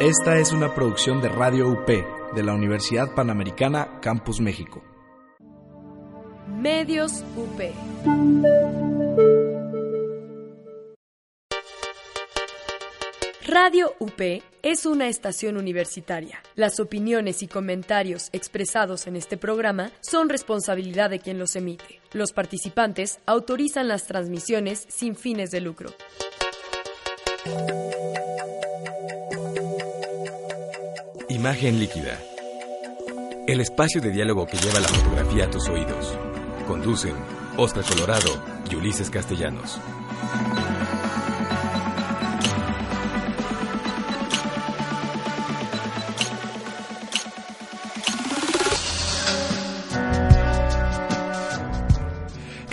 Esta es una producción de Radio UP de la Universidad Panamericana Campus México. Medios UP. Radio UP es una estación universitaria. Las opiniones y comentarios expresados en este programa son responsabilidad de quien los emite. Los participantes autorizan las transmisiones sin fines de lucro. Imagen líquida. El espacio de diálogo que lleva la fotografía a tus oídos. Conducen Oscar Colorado y Ulises Castellanos.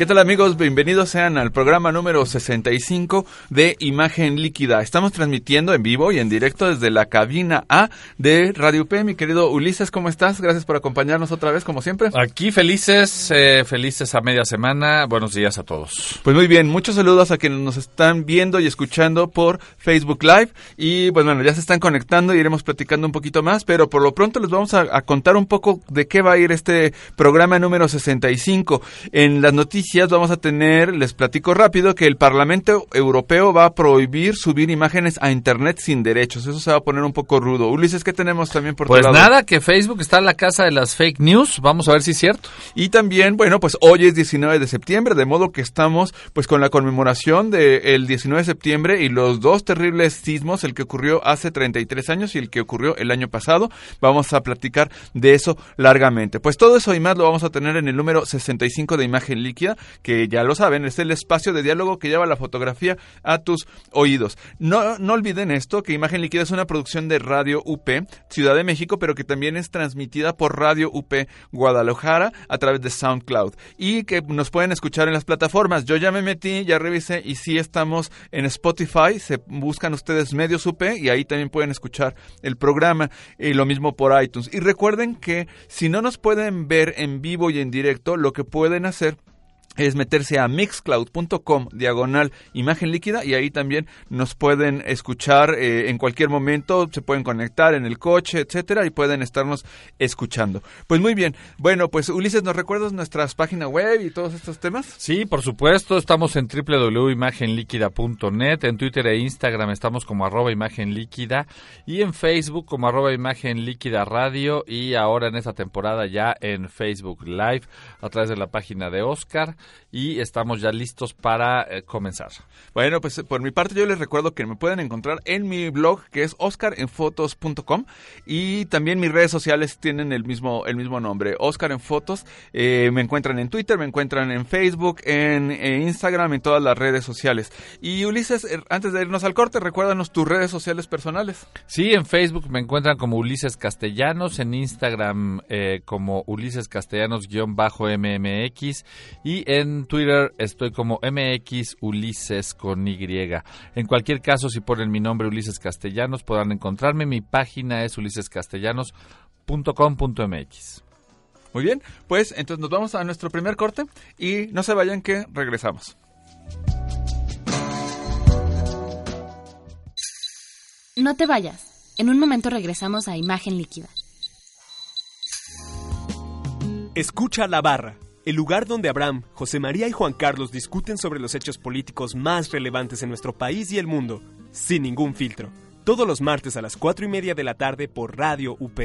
¿Qué tal amigos? Bienvenidos sean al programa número 65 de Imagen Líquida. Estamos transmitiendo en vivo y en directo desde la cabina A de Radio P. Mi querido Ulises, ¿cómo estás? Gracias por acompañarnos otra vez, como siempre. Aquí felices, eh, felices a media semana. Buenos días a todos. Pues muy bien, muchos saludos a quienes nos están viendo y escuchando por Facebook Live. Y pues bueno, ya se están conectando y iremos platicando un poquito más, pero por lo pronto les vamos a, a contar un poco de qué va a ir este programa número 65. En las noticias vamos a tener, les platico rápido, que el Parlamento Europeo va a prohibir subir imágenes a Internet sin derechos. Eso se va a poner un poco rudo. Ulises, ¿qué tenemos también por Pues tu lado? nada, que Facebook está en la casa de las fake news. Vamos a ver si es cierto. Y también, bueno, pues hoy es 19 de septiembre, de modo que estamos pues con la conmemoración del 19 de septiembre y los dos terribles sismos, el que ocurrió hace 33 años y el que ocurrió el año pasado. Vamos a platicar de eso largamente. Pues todo eso y más lo vamos a tener en el número 65 de Imagen Líquida, que ya lo saben, es el espacio de diálogo que lleva la fotografía a tus oídos. No, no olviden esto, que Imagen Líquida es una producción de Radio UP, Ciudad de México, pero que también es transmitida por Radio UP Guadalajara a través de SoundCloud y que nos pueden escuchar en las plataformas. Yo ya me metí, ya revisé y sí estamos en Spotify, se buscan ustedes Medios UP y ahí también pueden escuchar el programa y lo mismo por iTunes. Y recuerden que si no nos pueden ver en vivo y en directo, lo que pueden hacer es meterse a mixcloud.com diagonal imagen líquida y ahí también nos pueden escuchar eh, en cualquier momento, se pueden conectar en el coche, etcétera, y pueden estarnos escuchando. Pues muy bien, bueno, pues Ulises, ¿nos recuerdas nuestras páginas web y todos estos temas? Sí, por supuesto, estamos en www.imagenliquida.net, en Twitter e Instagram estamos como arroba imagen líquida y en Facebook como arroba imagen líquida radio y ahora en esta temporada ya en Facebook Live a través de la página de Oscar y estamos ya listos para eh, comenzar. Bueno, pues por mi parte yo les recuerdo que me pueden encontrar en mi blog que es oscarenfotos.com y también mis redes sociales tienen el mismo el mismo nombre, Oscar en Fotos. Eh, me encuentran en Twitter, me encuentran en Facebook, en, en Instagram, en todas las redes sociales. Y Ulises, eh, antes de irnos al corte, recuérdanos tus redes sociales personales. Sí, en Facebook me encuentran como Ulises Castellanos, en Instagram eh, como Ulises Castellanos-MMX y en Twitter estoy como MX Ulises con Y. En cualquier caso, si ponen mi nombre Ulises Castellanos, podrán encontrarme. Mi página es ulisescastellanos.com.mx. Muy bien, pues entonces nos vamos a nuestro primer corte y no se vayan que regresamos. No te vayas. En un momento regresamos a Imagen Líquida. Escucha la barra, el lugar donde Abraham, José María y Juan Carlos discuten sobre los hechos políticos más relevantes en nuestro país y el mundo, sin ningún filtro. Todos los martes a las 4 y media de la tarde por Radio UP.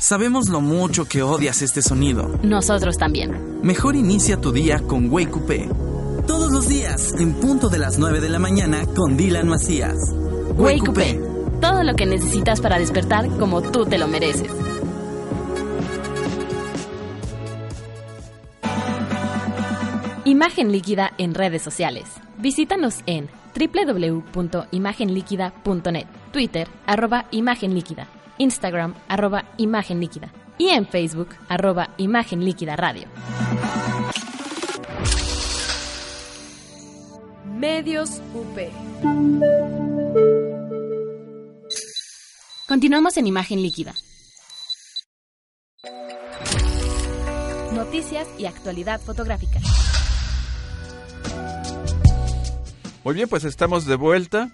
Sabemos lo mucho que odias este sonido. Nosotros también. Mejor inicia tu día con Wake Up. Todos los días, en punto de las 9 de la mañana, con Dylan Macías. Wake Up. Todo lo que necesitas para despertar como tú te lo mereces. Imagen Líquida en redes sociales. Visítanos en www.imagenliquida.net, Twitter, arroba Imagen Líquida, Instagram, arroba Imagen Líquida y en Facebook, arroba Imagen Líquida Radio. Medios UP. Continuamos en Imagen Líquida. Noticias y actualidad fotográfica. Muy bien, pues estamos de vuelta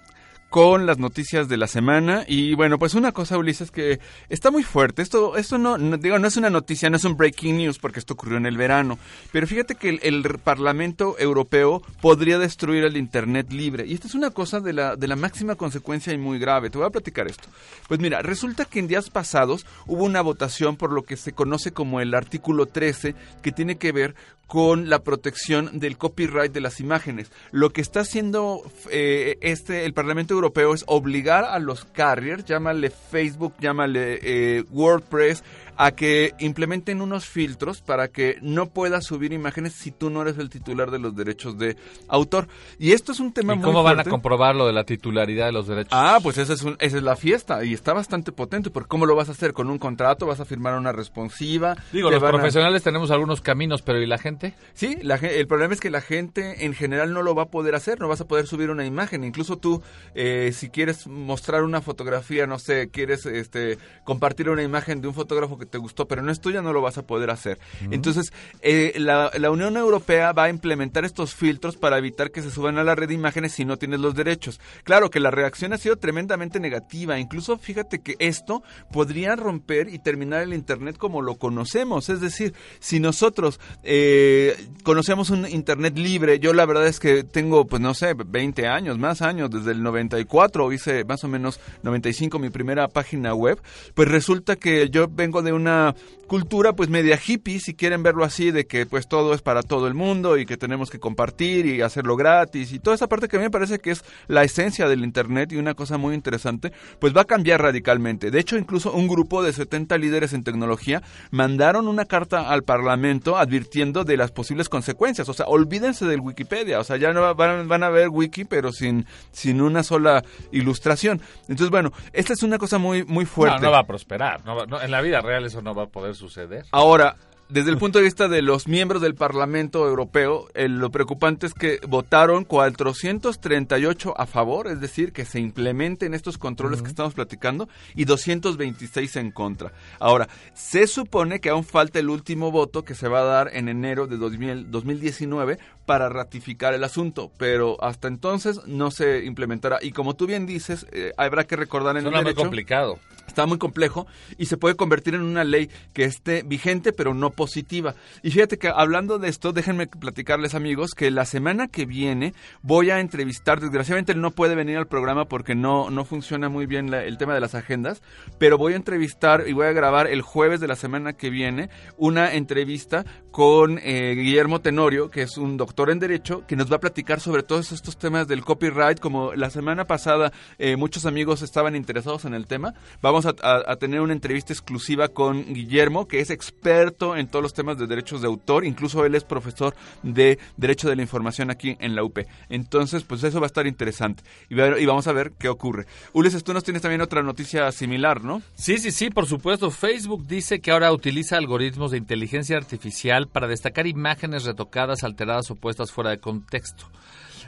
con las noticias de la semana. Y bueno pues una cosa Ulises que está muy fuerte. Esto esto no, digo no es una noticia no es un breaking news porque esto ocurrió en el verano. Pero fíjate que el, Parlamento Europeo podría destruir el internet libre. Y esta es una cosa de la de la máxima consecuencia y muy grave. Te voy a platicar esto. Pues mira resulta que en días pasados hubo una votación por lo que se conoce como el artículo 13 que tiene que ver con la protección del copyright de las imágenes. Lo que está haciendo eh, este el Parlamento Europeo es obligar a los carriers, llámale Facebook, llámale eh, WordPress, a que implementen unos filtros para que no puedas subir imágenes si tú no eres el titular de los derechos de autor. Y esto es un tema ¿Y muy ¿Cómo van a comprobar lo de la titularidad de los derechos? Ah, pues esa es, un- esa es la fiesta y está bastante potente. Porque ¿cómo lo vas a hacer? ¿Con un contrato? ¿Vas a firmar una responsiva? Digo, ¿Te los a- profesionales tenemos algunos caminos, pero ¿y la gente? Sí, la el problema es que la gente en general no lo va a poder hacer, no vas a poder subir una imagen. Incluso tú, eh, si quieres mostrar una fotografía, no sé, quieres este, compartir una imagen de un fotógrafo que te gustó, pero no es tuya, no lo vas a poder hacer. Entonces, eh, la, la Unión Europea va a implementar estos filtros para evitar que se suban a la red imágenes si no tienes los derechos. Claro que la reacción ha sido tremendamente negativa. Incluso fíjate que esto podría romper y terminar el Internet como lo conocemos. Es decir, si nosotros eh, conocemos un Internet libre, yo la verdad es que tengo, pues no sé, 20 años, más años, desde el 94 hice más o menos 95 mi primera página web, pues resulta que yo vengo de una cultura pues media hippie, si quieren verlo así, de que pues todo es para todo el mundo y que tenemos que compartir y hacerlo gratis y toda esa parte que a mí me parece que es la esencia del Internet y una cosa muy interesante, pues va a cambiar radicalmente. De hecho, incluso un grupo de 70 líderes en tecnología mandaron una carta al Parlamento advirtiendo de las posibles consecuencias. O sea, olvídense del Wikipedia, o sea, ya no va- van, van a ver wiki, pero sin, sin una sola ilustración. Entonces, bueno, esta es una cosa muy, muy fuerte. No, no va a prosperar. no va- no, en la vida real eso no va a poder suceder. Ahora, desde el punto de vista de los miembros del Parlamento Europeo, eh, lo preocupante es que votaron 438 a favor, es decir, que se implementen estos controles que estamos platicando, y 226 en contra. Ahora, se supone que aún falta el último voto que se va a dar en enero de 2000 2019 para ratificar el asunto, pero hasta entonces no se implementará. Y como tú bien dices, eh, habrá que recordar en Suena el muy derecho... complicado. Está muy complejo y se puede convertir en una ley que esté vigente pero no positiva. Y fíjate que hablando de esto, déjenme platicarles amigos que la semana que viene voy a entrevistar, desgraciadamente él no puede venir al programa porque no, no funciona muy bien el tema de las agendas, pero voy a entrevistar y voy a grabar el jueves de la semana que viene una entrevista con eh, Guillermo Tenorio, que es un doctor en Derecho, que nos va a platicar sobre todos estos temas del copyright. Como la semana pasada eh, muchos amigos estaban interesados en el tema, vamos a- a tener una entrevista exclusiva con Guillermo, que es experto en todos los temas de derechos de autor. Incluso él es profesor de Derecho de la Información aquí en la UP. Entonces, pues eso va a estar interesante. Y vamos a ver qué ocurre. Ulises, tú nos tienes también otra noticia similar, ¿no? Sí, sí, sí, por supuesto. Facebook dice que ahora utiliza algoritmos de inteligencia artificial para destacar imágenes retocadas, alteradas o puestas fuera de contexto.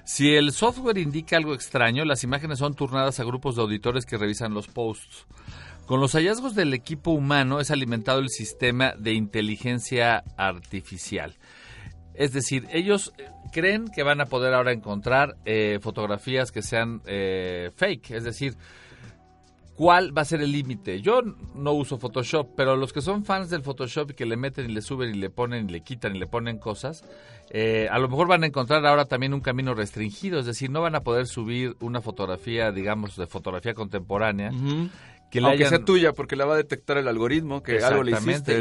Si el software indica algo extraño, las imágenes son turnadas a grupos de auditores que revisan los posts. Con los hallazgos del equipo humano es alimentado el sistema de inteligencia artificial. Es decir, ellos eh, creen que van a poder ahora encontrar eh, fotografías que sean eh, fake, es decir, ¿Cuál va a ser el límite? Yo no uso Photoshop, pero los que son fans del Photoshop y que le meten y le suben y le ponen y le quitan y le ponen cosas, eh, a lo mejor van a encontrar ahora también un camino restringido, es decir, no van a poder subir una fotografía, digamos, de fotografía contemporánea. Que Aunque hayan- sea tuya, porque la va a detectar el algoritmo que algo le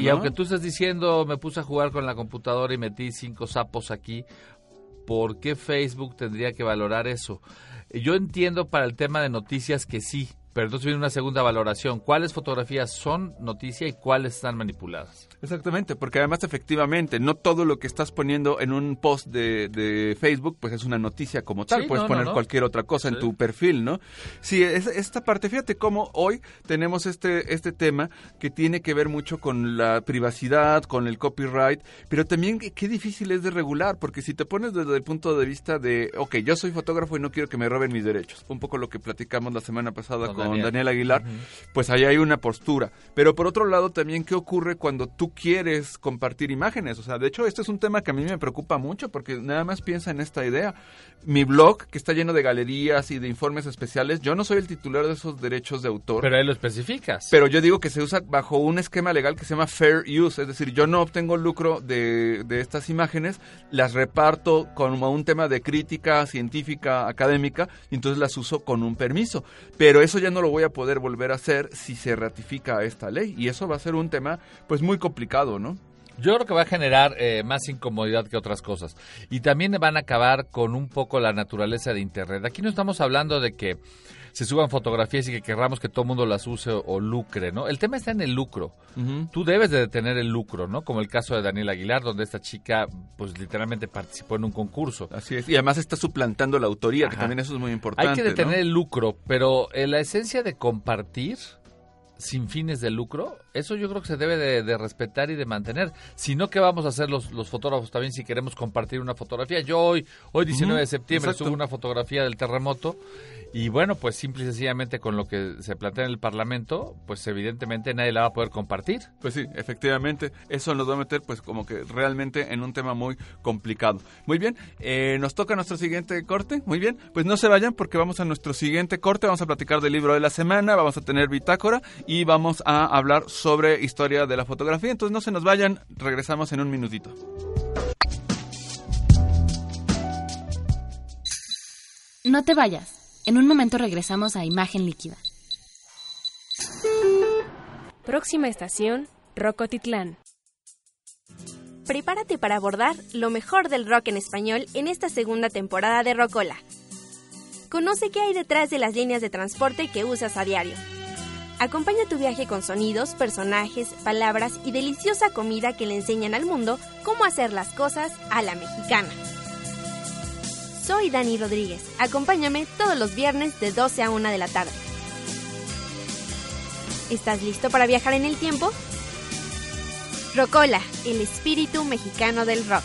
Y aunque tú estés diciendo, me puse a jugar con la computadora y metí cinco sapos aquí, ¿por qué Facebook tendría que valorar eso? Yo entiendo para el tema de noticias que sí, Pero entonces viene una segunda valoración. ¿Cuáles fotografías son noticia y cuáles están manipuladas? Exactamente, porque además efectivamente no todo lo que estás poniendo en un post de, de Facebook pues es una noticia como tal, Sí, puedes no, poner no, no. cualquier otra cosa en tu perfil, ¿no? Sí, es- esta parte, fíjate cómo hoy tenemos este, este tema que tiene que ver mucho con la privacidad, con el copyright, pero también qué difícil es de regular, porque si te pones desde el punto de vista de, ok, yo soy fotógrafo y no quiero que me roben mis derechos, un poco lo que platicamos la semana pasada con, Daniel. Daniel. Aguilar, pues ahí hay una postura. Pero por otro lado, también, ¿qué ocurre cuando tú quieres compartir imágenes? O sea, de hecho, este es un tema que a mí me preocupa mucho porque nada más piensa en esta idea. Mi blog, que está lleno de galerías y de informes especiales, yo no soy el titular de esos derechos de autor. Pero ahí lo especificas. Pero yo digo que se usa bajo un esquema legal que se llama fair use, es decir, yo no obtengo lucro de, de estas imágenes, las reparto como un tema de crítica científica, académica, y entonces las uso con un permiso. Pero eso ya no lo voy a poder volver a hacer si se ratifica esta ley, y eso va a ser un tema pues muy complicado, ¿no? Yo creo que va a generar eh, más incomodidad que otras cosas. Y también van a acabar con un poco la naturaleza de Internet. Aquí no estamos hablando de que se suban fotografías y que querramos que todo el mundo las use o, o lucre, ¿no? El tema está en el lucro. Tú debes de detener el lucro, ¿no? Como el caso de Daniel Aguilar, donde esta chica, pues literalmente participó en un concurso. Así es, y además está suplantando la autoría, que también eso es muy importante. Hay que detener ¿no? el lucro, pero eh, la esencia de compartir sin fines de lucro, eso yo creo que se debe de, de respetar y de mantener. Si no, ¿qué vamos a hacer los, los fotógrafos también si queremos compartir una fotografía? Yo hoy, hoy 19 de septiembre, exacto. subo una fotografía del terremoto y bueno, pues simple y sencillamente con lo que se plantea en el Parlamento, pues evidentemente nadie la va a poder compartir. Pues sí, efectivamente, eso nos va a meter pues como que realmente en un tema muy complicado. Muy bien, eh, nos toca nuestro siguiente corte, muy bien, pues no se vayan porque vamos a nuestro siguiente corte, vamos a platicar del libro de la semana, vamos a tener bitácora y vamos a hablar sobre historia de la fotografía, entonces no se nos vayan, regresamos en un minutito. No te vayas. En un momento regresamos a Imagen Líquida. Próxima estación, Rocotitlán. Prepárate para abordar lo mejor del rock en español en esta segunda temporada de Rocola. Conoce qué hay detrás de las líneas de transporte que usas a diario. Acompaña tu viaje con sonidos, personajes, palabras y deliciosa comida que le enseñan al mundo cómo hacer las cosas a la mexicana. Soy Dani Rodríguez. Acompáñame todos los viernes de 12 a 1 de la tarde. ¿Estás listo para viajar en el tiempo? Rocola, el espíritu mexicano del rock.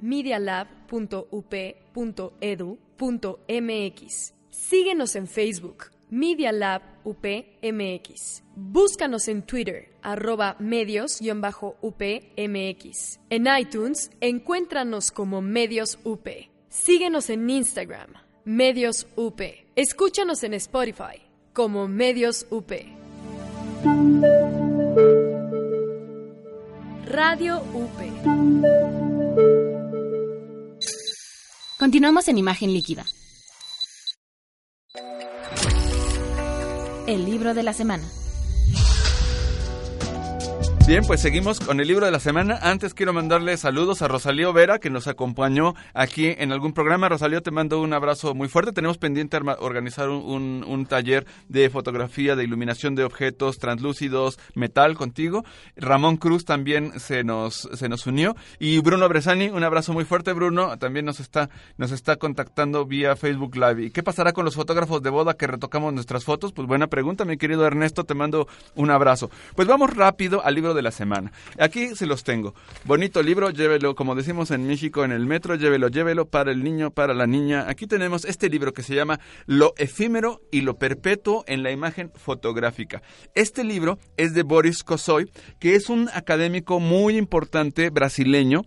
medialab.up.edu.mx. Síguenos en Facebook, Media Lab UPMX. Búscanos en Twitter, arroba medios-upmx. En iTunes, encuéntranos como Medios UP. Síguenos en Instagram, Medios UP. Escúchanos en Spotify, como Medios UP. Radio UP. Continuamos en Imagen Líquida. El libro de la semana. Bien, pues seguimos con el libro de la semana. Antes quiero mandarle saludos a Rosalío Vera, que nos acompañó aquí en algún programa. Rosalío, te mando un abrazo muy fuerte. Tenemos pendiente organizar un, un- un taller de fotografía, de iluminación de objetos translúcidos, metal contigo. Ramón Cruz también se nos, se nos unió. Y Bruno Bresani, un abrazo muy fuerte, Bruno. También nos está, nos está contactando vía Facebook Live. ¿Y qué pasará con los fotógrafos de boda que retocamos nuestras fotos? Pues buena pregunta, mi querido Ernesto. Te mando un abrazo. Pues vamos rápido al libro de la semana. Aquí se los tengo. Bonito libro, llévelo, como decimos en México, en el metro, llévelo, llévelo para el niño, para la niña. Aquí tenemos este libro que se llama Lo efímero y lo perpetuo en la imagen fotográfica. Este libro es de Boris Kosoy, que es un académico muy importante brasileño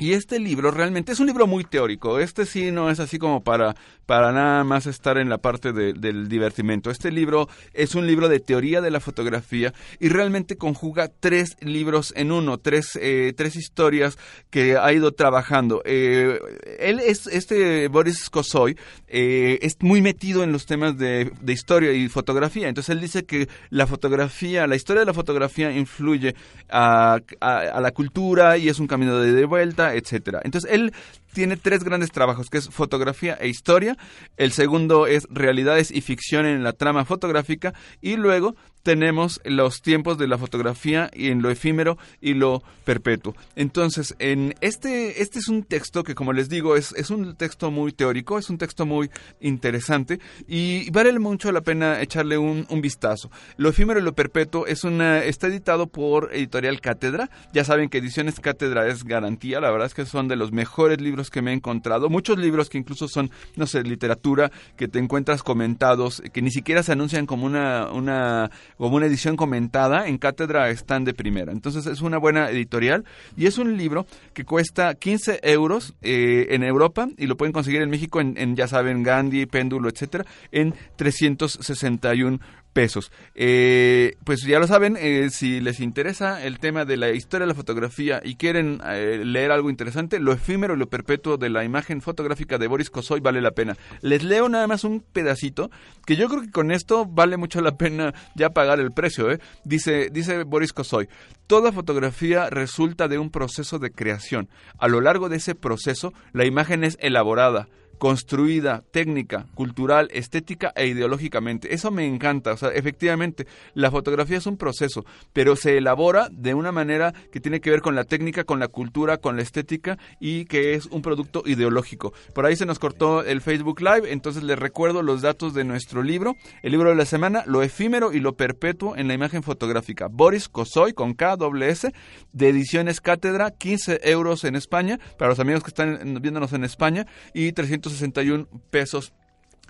Y este libro realmente es un libro muy teórico. Este sí no es así como para, para nada más estar en la parte de- del divertimento. Este libro es un libro de teoría de la fotografía y realmente conjuga tres libros en uno, tres, eh, tres historias que ha ido trabajando. Eh, él es, este Boris Kosoy, eh, es muy metido en los temas de, de historia y fotografía. Entonces él dice que la fotografía, la historia de la fotografía influye a, a- la cultura y es un camino de vuelta, etcétera. Entonces él tiene tres grandes trabajos, que es fotografía e historia. El segundo es realidades y ficción en la trama fotográfica. Y luego tenemos los tiempos de la fotografía y en lo efímero y lo perpetuo. Entonces, en este, este es un texto que, como les digo, es, es un texto muy teórico, es un texto muy interesante y vale mucho la pena echarle un, un vistazo. Lo efímero y lo perpetuo es una, está editado por Editorial Cátedra. Ya saben que Ediciones Cátedra es garantía, la verdad es que son de los mejores libros que me he encontrado. Muchos libros que incluso son, no sé, literatura, que te encuentras comentados, que ni siquiera se anuncian como una, una, como una edición comentada, en Cátedra están de primera. Entonces es una buena editorial y es un libro que cuesta 15 euros eh, en Europa y lo pueden conseguir en México en, ya saben, Gandhi, Péndulo, etcétera, en 361 pesos. Eh, pues ya lo saben, eh, si les interesa el tema de la historia de la fotografía y quieren eh, leer algo interesante, lo efímero y lo perpetuo de la imagen fotográfica de Boris Kosoy vale la pena. Les leo nada más un pedacito que yo creo que con esto vale mucho la pena ya pagar el precio. ¿eh? Dice, dice Boris Kosoy, toda fotografía resulta de un proceso de creación. A lo largo de ese proceso, la imagen es elaborada construida, técnica, cultural, estética e ideológicamente. Eso me encanta. O sea, efectivamente, la fotografía es un proceso, pero se elabora de una manera que tiene que ver con la técnica, con la cultura, con la estética y que es un producto ideológico. Por ahí se nos cortó el Facebook Live, entonces les recuerdo los datos de nuestro libro. El libro de la semana, Lo efímero y lo perpetuo en la imagen fotográfica. Boris Kosoy, con K, S, de Ediciones Cátedra, 15 euros en España, para los amigos que están viéndonos en España, y 300 61 pesos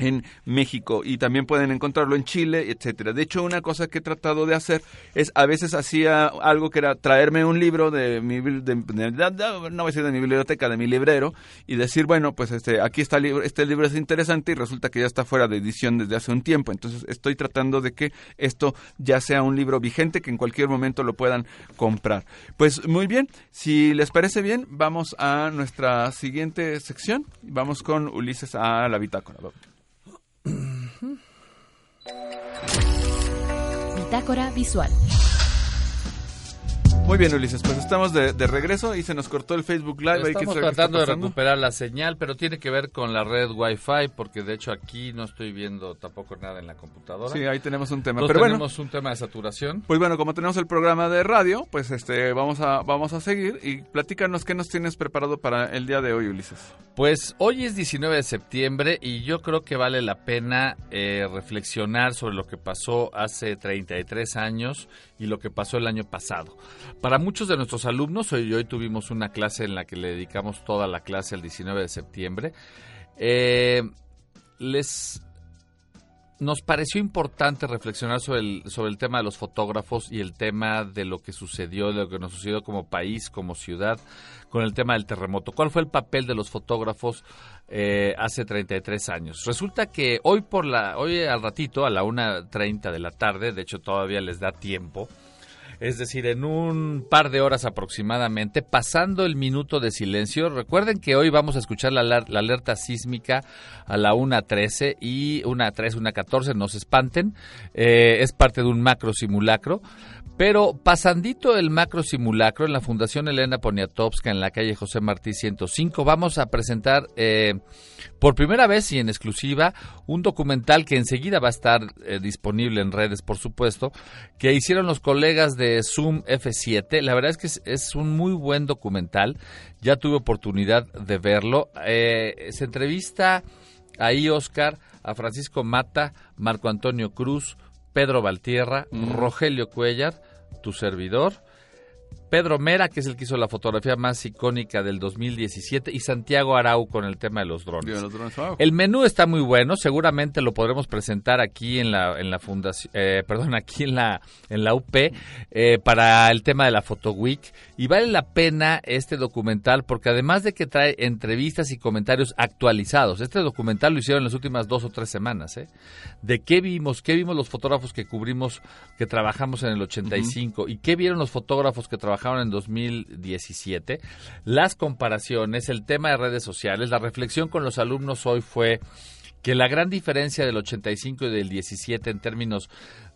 en México y también pueden encontrarlo en Chile, etcétera. De hecho, una cosa que he tratado de hacer es a veces hacía algo que era traerme un libro de mi de, de, decir de mi biblioteca, de mi librero y decir, bueno, pues este aquí está libro, este libro es interesante y resulta que ya está fuera de edición desde hace un tiempo. Entonces, estoy tratando de que esto ya sea un libro vigente que en cualquier momento lo puedan comprar. Pues muy bien, si les parece bien, vamos a nuestra siguiente sección. Vamos con Ulises a la bitácora. Bitácora visual. Muy bien, Ulises, pues estamos de, de, regreso y se nos cortó el Facebook Live. Estamos ahí tratando de recuperar la señal, pero tiene que ver con la red Wi-Fi, porque de hecho aquí no estoy viendo tampoco nada en la computadora. Sí, ahí tenemos un tema. Pero tenemos bueno, un tema de saturación. Pues bueno, como tenemos el programa de radio, pues este vamos a vamos a seguir y platícanos qué nos tienes preparado para el día de hoy, Ulises. Pues hoy es 19 de septiembre y yo creo que vale la pena eh, reflexionar sobre lo que pasó hace 33 años y lo que pasó el año pasado. Para muchos de nuestros alumnos, hoy, hoy tuvimos una clase en la que le dedicamos toda la clase al 19 de septiembre, eh, les nos pareció importante reflexionar sobre el, sobre el tema de los fotógrafos y el tema de lo que sucedió, de lo que nos sucedió como país, como ciudad, con el tema del terremoto. ¿Cuál fue el papel de los fotógrafos eh, hace 33 años? Resulta que hoy por la, hoy al ratito, a la 1.30 de la tarde, de hecho todavía les da tiempo, es decir, en un par de horas aproximadamente, pasando el minuto de silencio. Recuerden que hoy vamos a escuchar la, la alerta sísmica a la 1.13 y 1.13, 1.14, no se espanten, eh, es parte de un macro simulacro. Pero pasandito el macro simulacro en la Fundación Elena Poniatowska en la calle José Martí 105 vamos a presentar eh, por primera vez y en exclusiva un documental que enseguida va a estar eh, disponible en redes por supuesto que hicieron los colegas de Zoom F7 la verdad es que es, es un muy buen documental. Ya tuve oportunidad de verlo. Eh, se entrevista ahí Oscar a Francisco Mata Marco Antonio Cruz Pedro Valtierra, mm. Rogelio Cuellar, tu servidor. Pedro Mera, que es el que hizo la fotografía más icónica del 2017, y Santiago Arau con el tema de los drones. De los drones, wow. El menú está muy bueno, seguramente lo podremos presentar aquí en la en la fundación, eh, perdón, aquí en la en la UP eh, para el tema de la Photo Week y vale la pena este documental porque además de que trae entrevistas y comentarios actualizados, este documental lo hicieron en las últimas dos o tres semanas, ¿eh? De qué vimos, qué vimos los fotógrafos que cubrimos, que trabajamos en el 85 y qué vieron los fotógrafos que trabajaron en 2017, las comparaciones, el tema de redes sociales, la reflexión con los alumnos hoy fue que la gran diferencia del 85 y del 17 en términos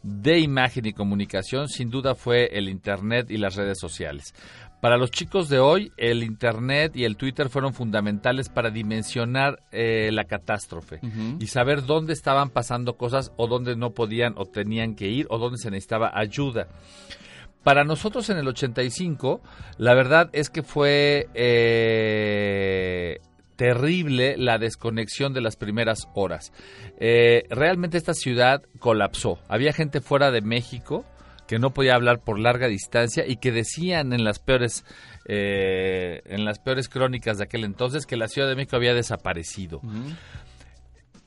de imagen y comunicación sin duda fue el Internet y las redes sociales. Para los chicos de hoy, el Internet y el Twitter fueron fundamentales para dimensionar eh, la catástrofe y saber dónde estaban pasando cosas o dónde no podían o tenían que ir o dónde se necesitaba ayuda. Para nosotros en el 85, la verdad es que fue eh, terrible la desconexión de las primeras horas. Eh, realmente esta ciudad colapsó. Había gente fuera de México que no podía hablar por larga distancia y que decían en las peores eh, en las peores crónicas de aquel entonces que la Ciudad de México había desaparecido.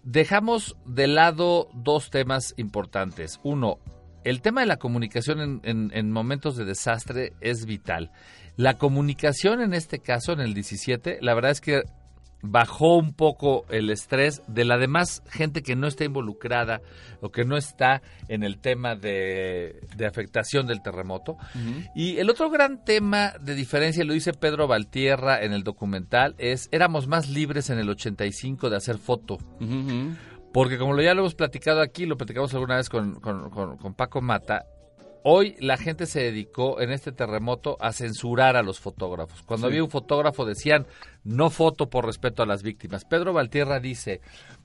Dejamos de lado dos temas importantes. Uno, el tema de la comunicación en, en- en momentos de desastre es vital. La comunicación en este caso, en el 17, la verdad es que bajó un poco el estrés de la demás gente que no está involucrada o que no está en el tema de, de afectación del terremoto. Y el otro gran tema de diferencia, lo dice Pedro Valtierra en el documental, es éramos más libres en el 85 de hacer foto. Porque como lo ya lo hemos platicado aquí, lo platicamos alguna vez con, con- con- con Paco Mata, hoy la gente se dedicó en este terremoto a censurar a los fotógrafos. Cuando Sí. había un fotógrafo decían, no foto por respeto a las víctimas. Pedro Valtierra dice,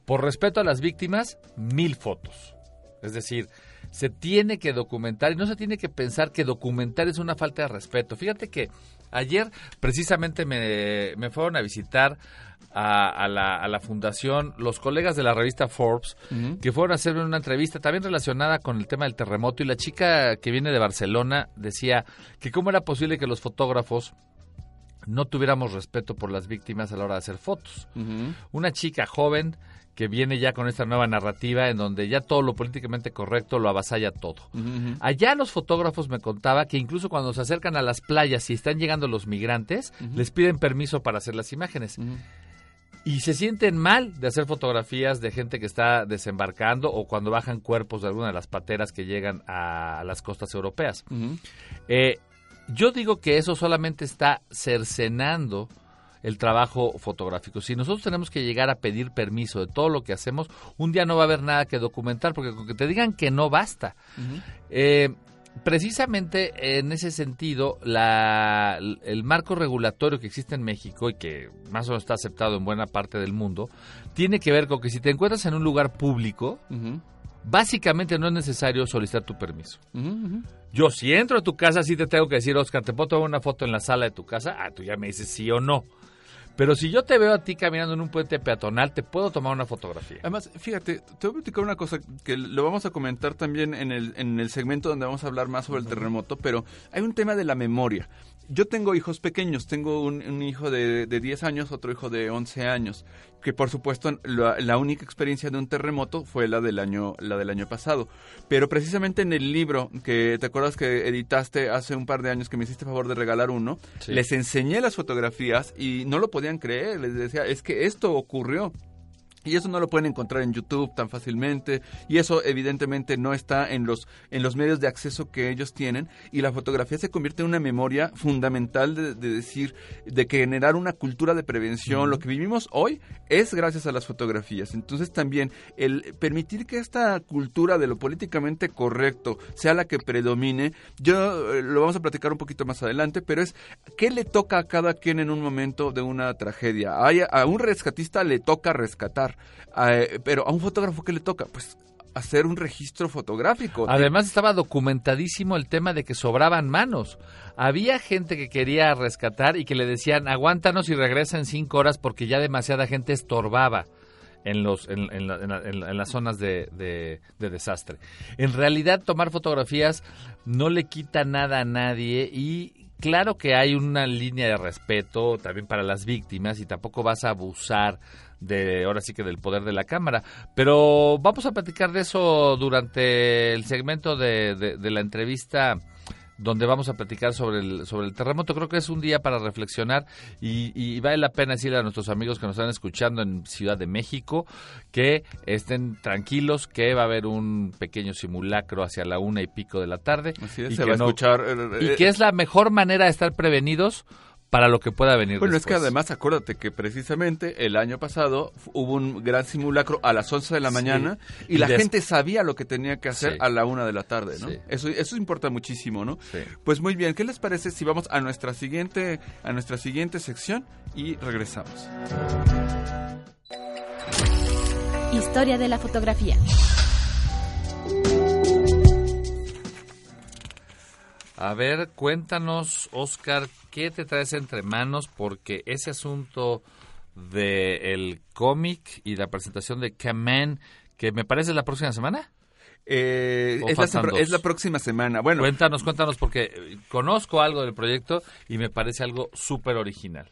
por respeto a las víctimas, mil fotos. Es decir, se tiene que documentar y no se tiene que pensar que documentar es una falta de respeto. Fíjate que ayer precisamente me, me fueron a visitar a, a la, a la fundación los colegas de la revista Forbes que fueron a hacerme una entrevista también relacionada con el tema del terremoto y la chica que viene de Barcelona decía que cómo era posible que los fotógrafos no tuviéramos respeto por las víctimas a la hora de hacer fotos. Una chica joven que viene ya con esta nueva narrativa en donde ya todo lo políticamente correcto lo avasalla todo. Allá los fotógrafos me contaba que incluso cuando se acercan a las playas y están llegando los migrantes, les piden permiso para hacer las imágenes. Y se sienten mal de hacer fotografías de gente que está desembarcando o cuando bajan cuerpos de alguna de las pateras que llegan a las costas europeas. Eh, yo digo que eso solamente está cercenando el trabajo fotográfico. Si nosotros tenemos que llegar a pedir permiso de todo lo que hacemos, un día no va a haber nada que documentar, porque con que te digan que no basta. Eh, precisamente en ese sentido, la- el marco regulatorio que existe en México y que más o menos está aceptado en buena parte del mundo, tiene que ver con que si te encuentras en un lugar público, básicamente no es necesario solicitar tu permiso. Yo si entro a tu casa sí te tengo que decir, Oscar, ¿te puedo tomar una foto en la sala de tu casa? Ah, tú ya me dices sí o no. Pero si yo te veo a ti caminando en un puente peatonal, te puedo tomar una fotografía. Además, fíjate, te voy a platicar una cosa que lo vamos a comentar también en el, en el segmento donde vamos a hablar más sobre el terremoto, pero hay un tema de la memoria. Yo tengo hijos pequeños, tengo un, un hijo de, de 10 años, otro hijo de 11 años, que por supuesto la, la única experiencia de un terremoto fue la del año la del año pasado. Pero precisamente en el libro que te acuerdas que editaste hace un par de años que me hiciste favor de regalar uno, Sí. les enseñé las fotografías y no lo podían creer, les decía, es que esto ocurrió. Y eso no lo pueden encontrar en YouTube tan fácilmente. Y eso evidentemente no está en los en los medios de acceso que ellos tienen. Y la fotografía se convierte en una memoria fundamental de, de decir de generar una cultura de prevención. Lo que vivimos hoy es gracias a las fotografías. Entonces también el permitir que esta cultura de lo políticamente correcto sea la que predomine yo eh, lo vamos a platicar un poquito más adelante pero es qué le toca a cada quien en un momento de una tragedia Hay- a un rescatista le toca rescatar eh, pero a un fotógrafo qué le toca pues hacer un registro fotográfico Además estaba documentadísimo el tema de que sobraban manos. Había gente que quería rescatar y que le decían, aguántanos y regresa en cinco horas porque ya demasiada gente estorbaba en, los, en, en la- en la- en la- en las zonas de- de desastre. En realidad tomar fotografías no le quita nada a nadie y claro que hay una línea de respeto también para las víctimas y tampoco vas a abusar de ahora sí que del poder de la cámara. Pero vamos a platicar de eso durante el segmento de, de la entrevista donde vamos a platicar sobre el, sobre el terremoto. Creo que es un día para reflexionar y, vale la pena decirle a nuestros amigos que nos están escuchando en Ciudad de México que estén tranquilos, que va a haber un pequeño simulacro hacia la una y pico de la tarde. y se va a escuchar. y eh, que es la mejor manera de estar prevenidos para lo que pueda venir Bueno, es que además acuérdate que precisamente el año pasado hubo un gran simulacro a las 11 de la mañana y, la gente sabía lo que tenía que hacer a la una de la tarde, ¿no? Eso, eso importa muchísimo, ¿no? Pues muy bien, ¿qué les parece si vamos a nuestra siguiente, a nuestra siguiente sección y regresamos? Historia de la fotografía. A ver, cuéntanos, Oscar, ¿qué te traes entre manos? Porque ese asunto del cómic y la presentación de Kamen, que me parece la próxima semana. Eh, es, la, es, la, próxima semana. Bueno, cuéntanos, cuéntanos, porque conozco algo del proyecto y me parece algo súper original.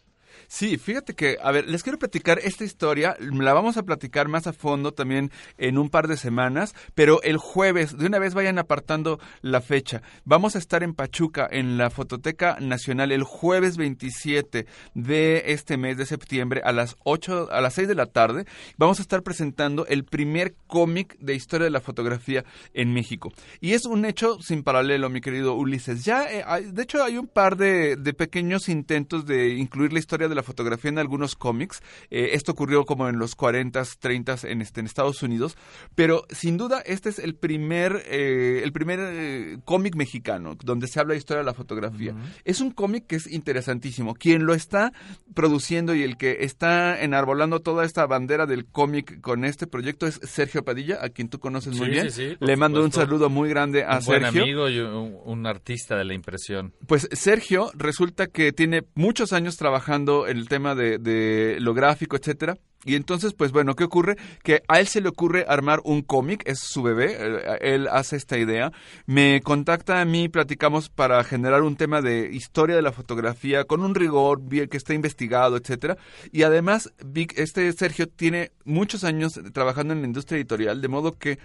Sí, fíjate que, a ver, les quiero platicar esta historia, la vamos a platicar más a fondo también en un par de semanas, pero el jueves, de una vez vayan apartando la fecha. Vamos a estar en Pachuca, en la Fototeca Nacional, el jueves 27 de este mes de septiembre a las 8, a las 6 de la tarde. Vamos a estar presentando el primer cómic de historia de la fotografía en México. Y es un hecho sin paralelo, mi querido Ulises. Ya, eh, de hecho, hay un par de, de pequeños intentos de incluir la historia de la fotografía en algunos cómics. Eh, esto ocurrió como en los 40, 30 en, este, en Estados Unidos. Pero sin duda este es el primer, eh, el primer eh, cómic mexicano donde se habla de historia de la fotografía. Es un cómic que es interesantísimo. Quien lo está produciendo y el que está enarbolando toda esta bandera del cómic con este proyecto es Sergio Padilla, a quien tú conoces muy bien. Le mando un saludo muy grande a Sergio. Un buen amigo y un artista de la impresión. Pues Sergio resulta que tiene muchos años trabajando el tema de, de lo gráfico, etcétera. Y entonces, pues bueno, ¿qué ocurre? Que a él se le ocurre armar un cómic, es su bebé, eh, él hace esta idea, me contacta a mí, platicamos para generar un tema de historia de la fotografía con un rigor bien que esté investigado, etcétera. Y además, este Sergio tiene muchos años trabajando en la industria editorial, de modo que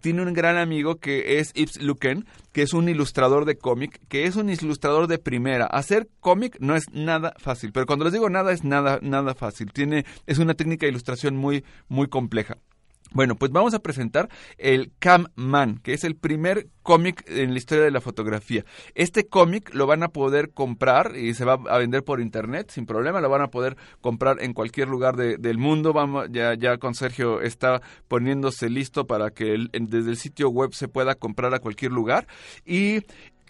tiene un gran amigo que es Yves Luquen, que es un ilustrador de cómic, que es un ilustrador de primera. Hacer cómic no es nada fácil, pero cuando les digo nada es nada nada fácil. Tiene es una técnica ilustración muy, muy compleja. Bueno, pues vamos a presentar el Cam Man, que es el primer cómic en la historia de la fotografía. Este cómic lo van a poder comprar y se va a vender por internet sin problema, lo van a poder comprar en cualquier lugar del mundo. Vamos, ya, ya con Sergio está poniéndose listo para que desde el sitio web se pueda comprar a cualquier lugar. Y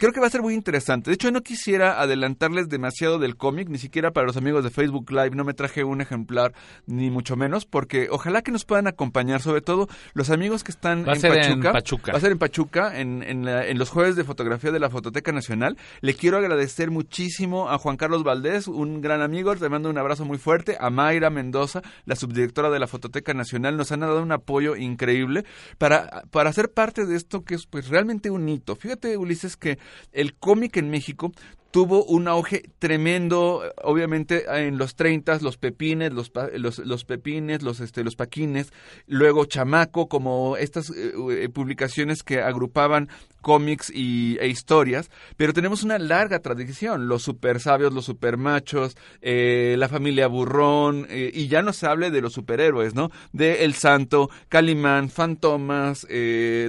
creo que va a ser muy interesante. De hecho, no quisiera adelantarles demasiado del cómic, ni siquiera para los amigos de Facebook Live. No me traje un ejemplar, ni mucho menos, porque ojalá que nos puedan acompañar, sobre todo los amigos que están en, Pachuca. Va a ser en Pachuca, en, en, los jueves de fotografía de la Fototeca Nacional. Le quiero agradecer muchísimo a Juan Carlos Valdés, un gran amigo. Le mando un abrazo muy fuerte. A Mayra Mendoza, la subdirectora de la Fototeca Nacional. Nos han dado un apoyo increíble para, para ser parte de esto que es pues realmente un hito. Fíjate, Ulises, que el cómic en México tuvo un auge tremendo, obviamente en los 30 los pepines, los, los, los, pepines, los, este, los paquines, luego chamaco, como estas eh, eh, publicaciones que agrupaban cómics y, e historias, pero tenemos una larga tradición, los super sabios, los super machos, eh, la familia burrón, y ya no se hable de los superhéroes, ¿no? De El Santo, Calimán, Fantomas,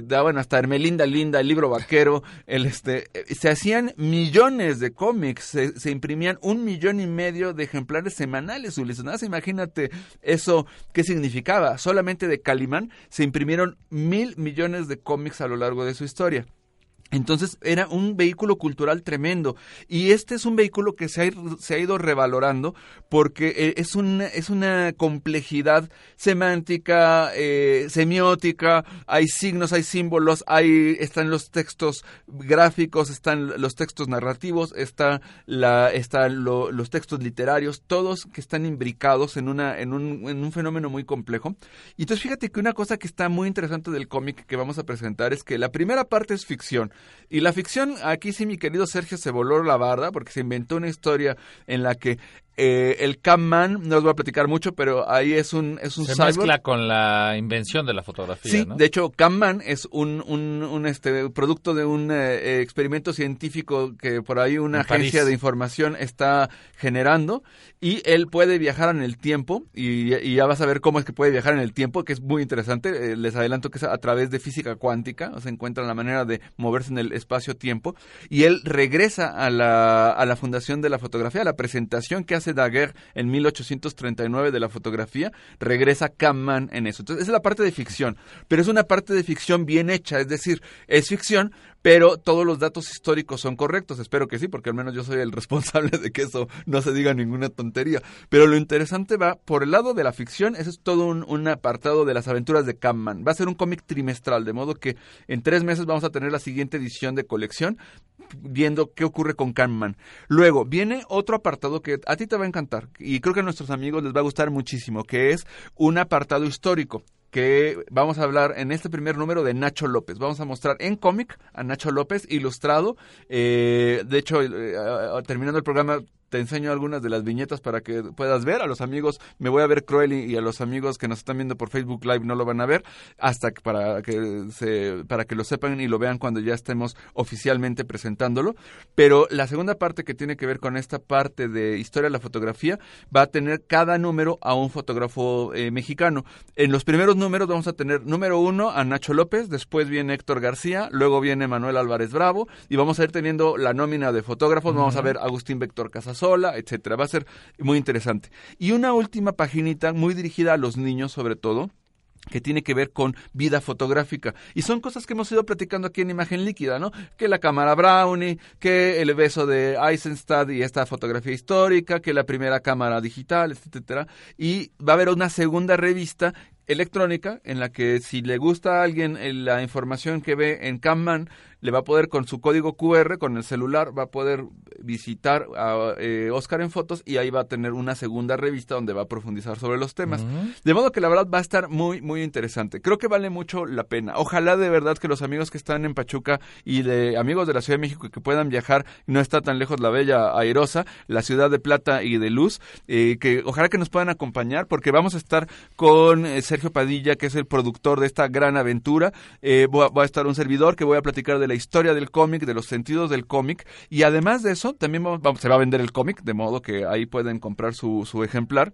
daban hasta Hermelinda Linda, el libro vaquero, el este, se hacían millones de cómics. Se, imprimían un millón y medio de ejemplares semanales, Ulises. Nada, imagínate eso, ¿qué significaba? Solamente de Calimán se imprimieron mil millones de cómics a lo largo de su historia. Entonces era un vehículo cultural tremendo. Y este es un vehículo que se ha, se ha ido revalorando porque eh, es, un, es una complejidad semántica, eh, semiótica, hay signos, hay símbolos, hay, están los textos gráficos, están los textos narrativos, está la, están los textos literarios, todos que están imbricados en, una, en, un, en un fenómeno muy complejo. Y entonces fíjate que una cosa que está muy interesante del cómic que vamos a presentar es que la primera parte es ficción, Y la ficción, aquí sí mi querido Sergio se voló la barda porque se inventó una historia en la que eh, el Camman, no os voy a platicar mucho, pero ahí es un es un Se cyborg. mezcla con la invención de la fotografía, Sí, ¿no? de hecho, Camman es un, un, un, este, producto de un eh, experimento científico que por ahí una En París. agencia de información está generando y él puede viajar en el tiempo y, y ya vas a ver cómo es que puede viajar en el tiempo, que es muy interesante. Eh, les adelanto que es a través de física cuántica, o sea, encuentra la manera de moverse en el espacio-tiempo y él regresa a la, a la fundación de la fotografía, a la presentación que hace Daguerre en 1839 de la fotografía, regresa Kaman en eso. Entonces, esa es la parte de ficción, pero es una parte de ficción bien hecha, es decir, es ficción, pero todos los datos históricos son correctos. Espero que sí, porque al menos yo soy el responsable de que eso no se diga ninguna tontería. Pero lo interesante va por el lado de la ficción, ese es todo un, un apartado de las aventuras de Camman. Va a ser un cómic trimestral, de modo que en tres meses vamos a tener la siguiente edición de colección viendo qué ocurre con Camman. Luego viene otro apartado que a ti te va a encantar y creo que a nuestros amigos les va a gustar muchísimo, que es un apartado histórico que vamos a hablar en este primer número de Nacho López. Vamos a mostrar en cómic a Nacho López ilustrado. Eh, de hecho, eh, terminando el programa te enseño algunas de las viñetas para que puedas ver. A los amigos me voy a ver cruel y, y a los amigos que nos están viendo por Facebook Live no lo van a ver hasta que para que se para que lo sepan y lo vean cuando ya estemos oficialmente presentándolo. Pero la segunda parte que tiene que ver con esta parte de historia de la fotografía va a tener cada número a un fotógrafo eh, mexicano. En los primeros números vamos a tener número uno a Nacho López, después viene Héctor García, luego viene Manuel Álvarez Bravo y vamos a ir teniendo la nómina de fotógrafos. Vamos a ver Agustín Víctor Casasola, etcétera. Va a ser muy interesante. Y una última paginita muy dirigida a los niños sobre todo que tiene que ver con vida fotográfica. Y son cosas que hemos ido platicando aquí en Imagen Líquida, ¿no? Que la cámara Brownie, que el beso de Eisenstadt y esta fotografía histórica, que la primera cámara digital, etcétera. Y va a haber una segunda revista electrónica en la que si le gusta a alguien eh, la información que ve en Camman, le va a poder con su código QR, con el celular, va a poder visitar a eh, Oscar en fotos y ahí va a tener una segunda revista donde va a profundizar sobre los temas. De modo que la verdad va a estar muy, muy interesante. Creo que vale mucho la pena. Ojalá de verdad que los amigos que están en Pachuca y de amigos de la Ciudad de México que puedan viajar, no está tan lejos la bella Airosa, la ciudad de plata y de luz, eh, que ojalá que nos puedan acompañar porque vamos a estar con eh, Sergio Padilla, que es el productor de esta gran aventura. Eh, va, a estar un servidor que voy a platicar de la historia del cómic, de los sentidos del cómic y además de eso también vamos- vamos- se va a vender el cómic, de modo que ahí pueden comprar su, su ejemplar.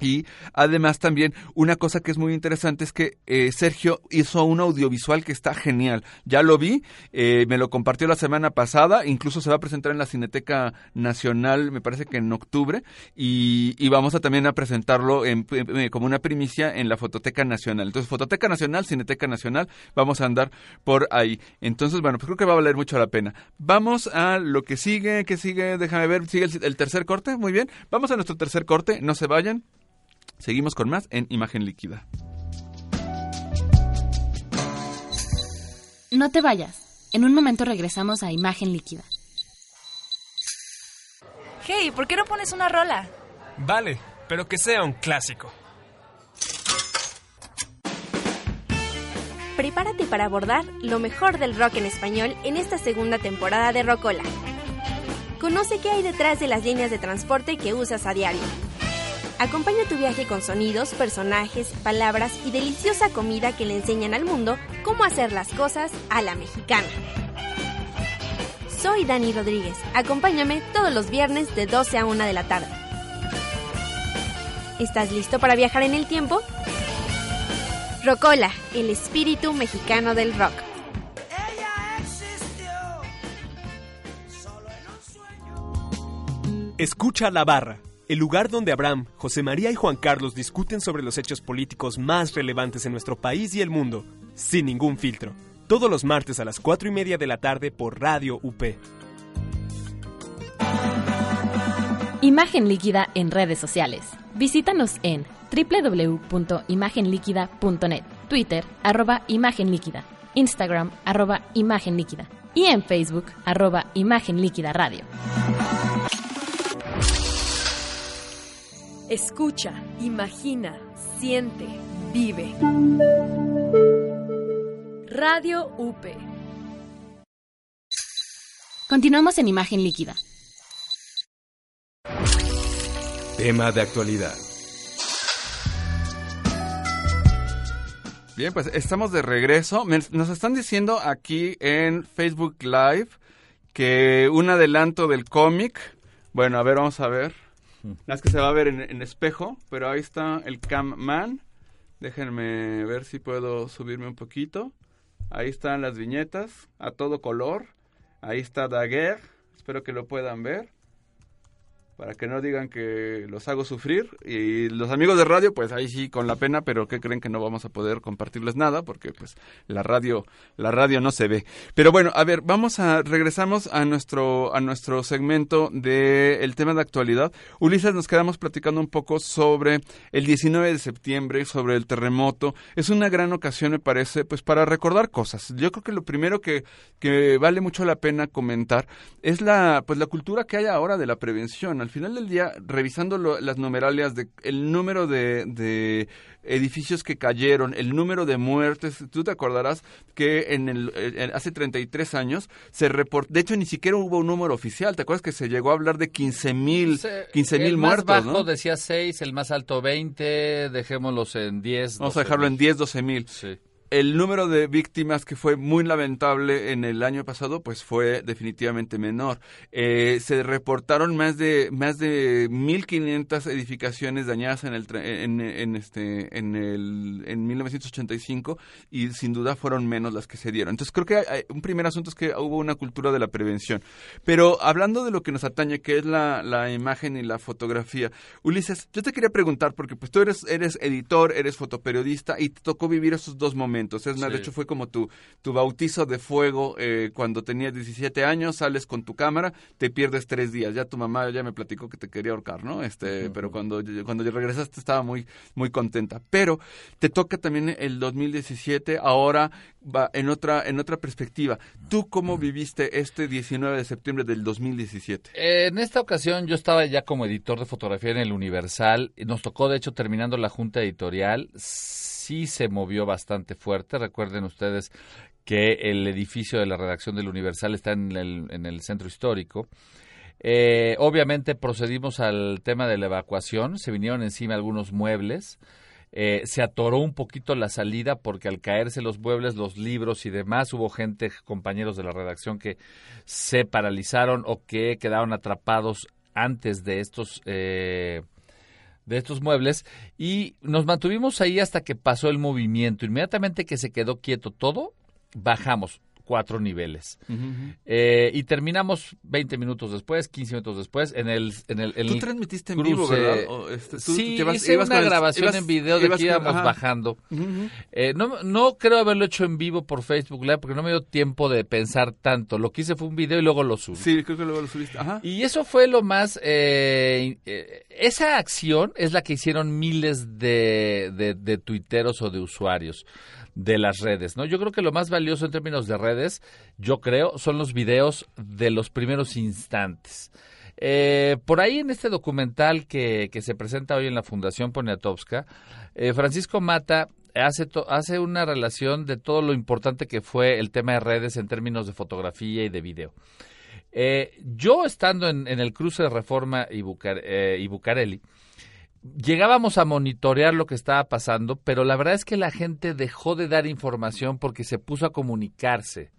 Y además también una cosa que es muy interesante es que eh, Sergio hizo un audiovisual que está genial. Ya lo vi, eh, me lo compartió la semana pasada, incluso se va a presentar en la Cineteca Nacional, me parece que en octubre, y, y vamos a también a presentarlo en- en- como una primicia en la Fototeca Nacional. Entonces, Fototeca Nacional, Cineteca Nacional, vamos a andar por ahí. Entonces, bueno, pues creo que va a valer mucho la pena. Vamos a lo que sigue, que sigue, déjame ver, sigue el tercer corte, muy bien. Vamos a nuestro tercer corte, no se vayan. Seguimos con más en Imagen Líquida. No te vayas. En un momento regresamos a Imagen Líquida. Hey, ¿por qué no pones una rola? Vale, pero que sea un clásico. Prepárate para abordar lo mejor del rock en español en esta segunda temporada de Rocola. Conoce qué hay detrás de las líneas de transporte que usas a diario. Acompaña tu viaje con sonidos, personajes, palabras y deliciosa comida que le enseñan al mundo cómo hacer las cosas a la mexicana. Soy Dani Rodríguez. Acompáñame todos los viernes de 12 a 1 de la tarde. ¿Estás listo para viajar en el tiempo? Rocola, el espíritu mexicano del rock. Escucha la barra, el lugar donde Abraham, José María y Juan Carlos discuten sobre los hechos políticos más relevantes en nuestro país y el mundo, sin ningún filtro. Todos los martes a las 4 y media de la tarde por Radio UP. Imagen Líquida en redes sociales. Visítanos en www.imagenliquida.net, Twitter, arroba Imagen Líquida, Instagram, arroba Imagen Líquida y en Facebook, arroba Imagen Líquida Radio. Escucha, imagina, siente, vive. Radio UP Continuamos en Imagen Líquida. Tema de actualidad. Bien, pues estamos de regreso. Nos están diciendo aquí en Facebook Live que un adelanto del cómic. Bueno, a ver, vamos a ver. Es que se va a ver en, en espejo, pero ahí está el Cam Man. Déjenme ver si puedo subirme un poquito. Ahí están las viñetas a todo color. Ahí está Daguerre. Espero que lo puedan ver. Para que no digan que los hago sufrir. Y los amigos de radio, pues ahí sí con la pena, pero que creen que no vamos a poder compartirles nada, porque pues la radio, la radio no se ve. Pero bueno, a ver, vamos a, regresamos a nuestro, a nuestro segmento de el tema de actualidad. Ulises, nos quedamos platicando un poco sobre el 19 de septiembre, sobre el terremoto. Es una gran ocasión, me parece, pues para recordar cosas. Yo creo que lo primero que, que vale mucho la pena comentar es la, pues la cultura que hay ahora de la prevención. Al final del día, revisando lo- las numeralias de el número de, de edificios que cayeron, el número de muertes, tú te acordarás que en el, en- hace 33 años se reportó, de hecho ni siquiera hubo un número oficial, ¿te acuerdas que se llegó a hablar de 15 mil Se- 15 mil el más muertos? bajo ¿no? decía 6, el más alto 20, dejémoslos en 10. Vamos a 12 dejarlo en mil. 10, 12 mil. Sí. El número de víctimas que fue muy lamentable en el año pasado, pues fue definitivamente menor. Eh, se reportaron más de más de 1.500 edificaciones dañadas en el en, en este en el en 1985 y sin duda fueron menos las que se dieron. Entonces creo que un primer asunto es que hubo una cultura de la prevención. Pero hablando de lo que nos atañe, que es la, la imagen y la fotografía, Ulises, yo te quería preguntar porque pues tú eres eres editor, eres fotoperiodista y te tocó vivir esos dos momentos. Es más, de hecho fue como tu tu bautizo de fuego eh, cuando tenías 17 años, sales con tu cámara, te pierdes tres días. Ya tu mamá ya me platicó que te quería ahorcar, ¿no? Este, pero cuando cuando regresaste estaba muy muy contenta. Pero te toca también el 2017 ahora va en otra en otra perspectiva. ¿Tú cómo viviste este 19 de septiembre del 2017? En esta ocasión yo estaba ya como editor de fotografía en el Universal. Nos tocó, de hecho, terminando la junta editorial. Sí se movió bastante fuerte. Recuerden ustedes que el edificio de la redacción del Universal está en el, en el centro histórico. Eh, obviamente procedimos al tema de la evacuación. Se vinieron encima algunos muebles. Eh, se atoró un poquito la salida porque al caerse los muebles, los libros y demás, hubo gente, compañeros de la redacción que se paralizaron o que quedaron atrapados antes de estos eh, de estos muebles y nos mantuvimos ahí hasta que pasó el movimiento. Inmediatamente que se quedó quieto todo, bajamos cuatro niveles. Eh, y terminamos 20 minutos después, 15 minutos después, en el... En el en Tú el transmitiste en cruce. vivo, ¿verdad? O, este, tú sí, llevas- hice ibas una el- grabación ibas- en video de que íbamos ajá. bajando. Ujú, ujú. Eh, no, no creo haberlo hecho en vivo por Facebook Live porque no me dio tiempo de pensar tanto. Lo que hice fue un video y luego lo subí. Sí, creo que luego lo subiste. Ajá. Y eso fue lo más... eh, eh, esa acción es la que hicieron miles de, de, de tuiteros o de usuarios de las redes, ¿no? Yo creo que lo más valioso en términos de redes, yo creo, son los videos de los primeros instantes. Eh, por ahí en este documental que, que se presenta hoy en la Fundación Poniatowska, eh, Francisco Mata hace, hace una relación de todo lo importante que fue el tema de redes en términos de fotografía y de video. Eh, yo estando en, el cruce de Reforma y, eh, y Bucareli, llegábamos a monitorear lo que estaba pasando, pero la verdad es que la gente dejó de dar información porque se puso a comunicarse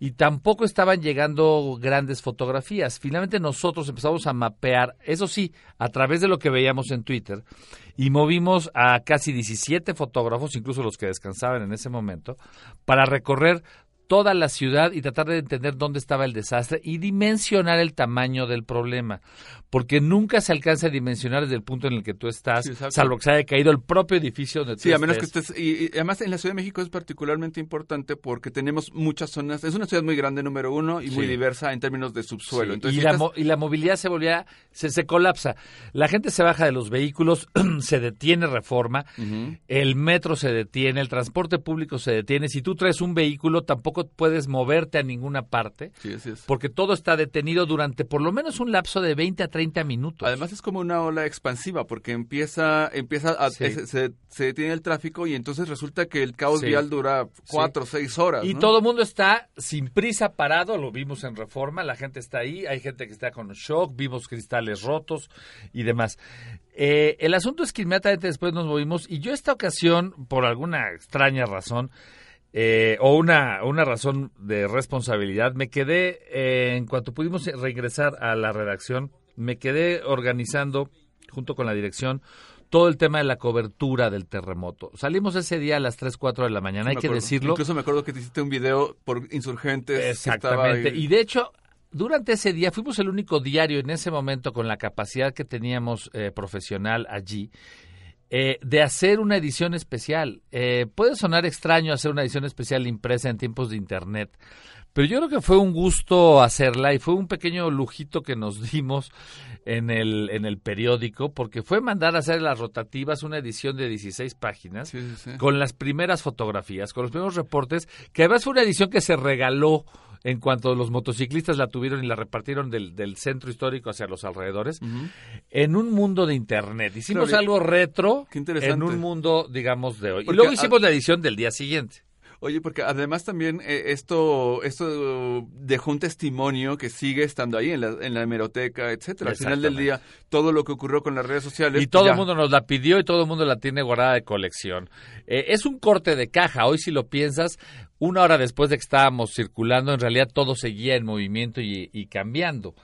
y tampoco estaban llegando grandes fotografías. Finalmente nosotros empezamos a mapear, eso sí, a través de lo que veíamos en Twitter, y movimos a casi 17 fotógrafos, incluso los que descansaban en ese momento, para recorrer toda la ciudad y tratar de entender dónde estaba el desastre y dimensionar el tamaño del problema. Porque nunca se alcanza a dimensionar desde el punto en el que tú estás, Sí, salvo que se haya caído el propio edificio donde tú Sí, a menos que estés. Y, y además en la Ciudad de México es particularmente importante porque tenemos muchas zonas. Es una ciudad muy grande, número uno, y muy diversa en términos de subsuelo. Sí, Entonces, y, si la estás- mo- y la movilidad se volvía se, se colapsa. La gente se baja de los vehículos, se detiene reforma, el metro se detiene, el transporte público se detiene. Si tú traes un vehículo, tampoco puedes moverte a ninguna parte, porque todo está detenido durante por lo menos un lapso de 20 a 30 minutos. Además es como una ola expansiva, porque empieza, empieza a, se, se, detiene el tráfico y entonces resulta que el caos vial dura cuatro o seis horas. Y todo el mundo está sin prisa parado, lo vimos en reforma, la gente está ahí, hay gente que está con shock, vimos cristales rotos y demás. Eh, el asunto es que inmediatamente después nos movimos y yo esta ocasión, por alguna extraña razón, eh, o una, una razón de responsabilidad, me quedé, eh, en cuanto pudimos regresar a la redacción, me quedé organizando, junto con la dirección, todo el tema de la cobertura del terremoto. Salimos ese día a las 3, 4 de la mañana, hay que decirlo. Incluso me acuerdo que te hiciste un video por insurgentes. Exactamente. Y de hecho, durante ese día fuimos el único diario en ese momento con la capacidad que teníamos eh, profesional allí. Eh, de hacer una edición especial. Eh, puede sonar extraño hacer una edición especial impresa en tiempos de Internet, pero yo creo que fue un gusto hacerla y fue un pequeño lujito que nos dimos en el, en el periódico, porque fue mandar a hacer las rotativas una edición de 16 páginas con las primeras fotografías, con los primeros reportes, que además fue una edición que se regaló en cuanto los motociclistas la tuvieron y la repartieron del, del centro histórico hacia los alrededores, en un mundo de Internet. Hicimos algo retro en un mundo, digamos, de hoy. y luego hicimos la edición del día siguiente. Oye, porque además también eh, esto esto dejó un testimonio que sigue estando ahí en la, en la hemeroteca, etcétera. Al final del día, todo lo que ocurrió con las redes sociales. Y todo el mundo nos la pidió y todo el mundo la tiene guardada de colección. Eh, es un corte de caja. Hoy, si lo piensas, una hora después de que estábamos circulando, en realidad todo seguía en movimiento y cambiando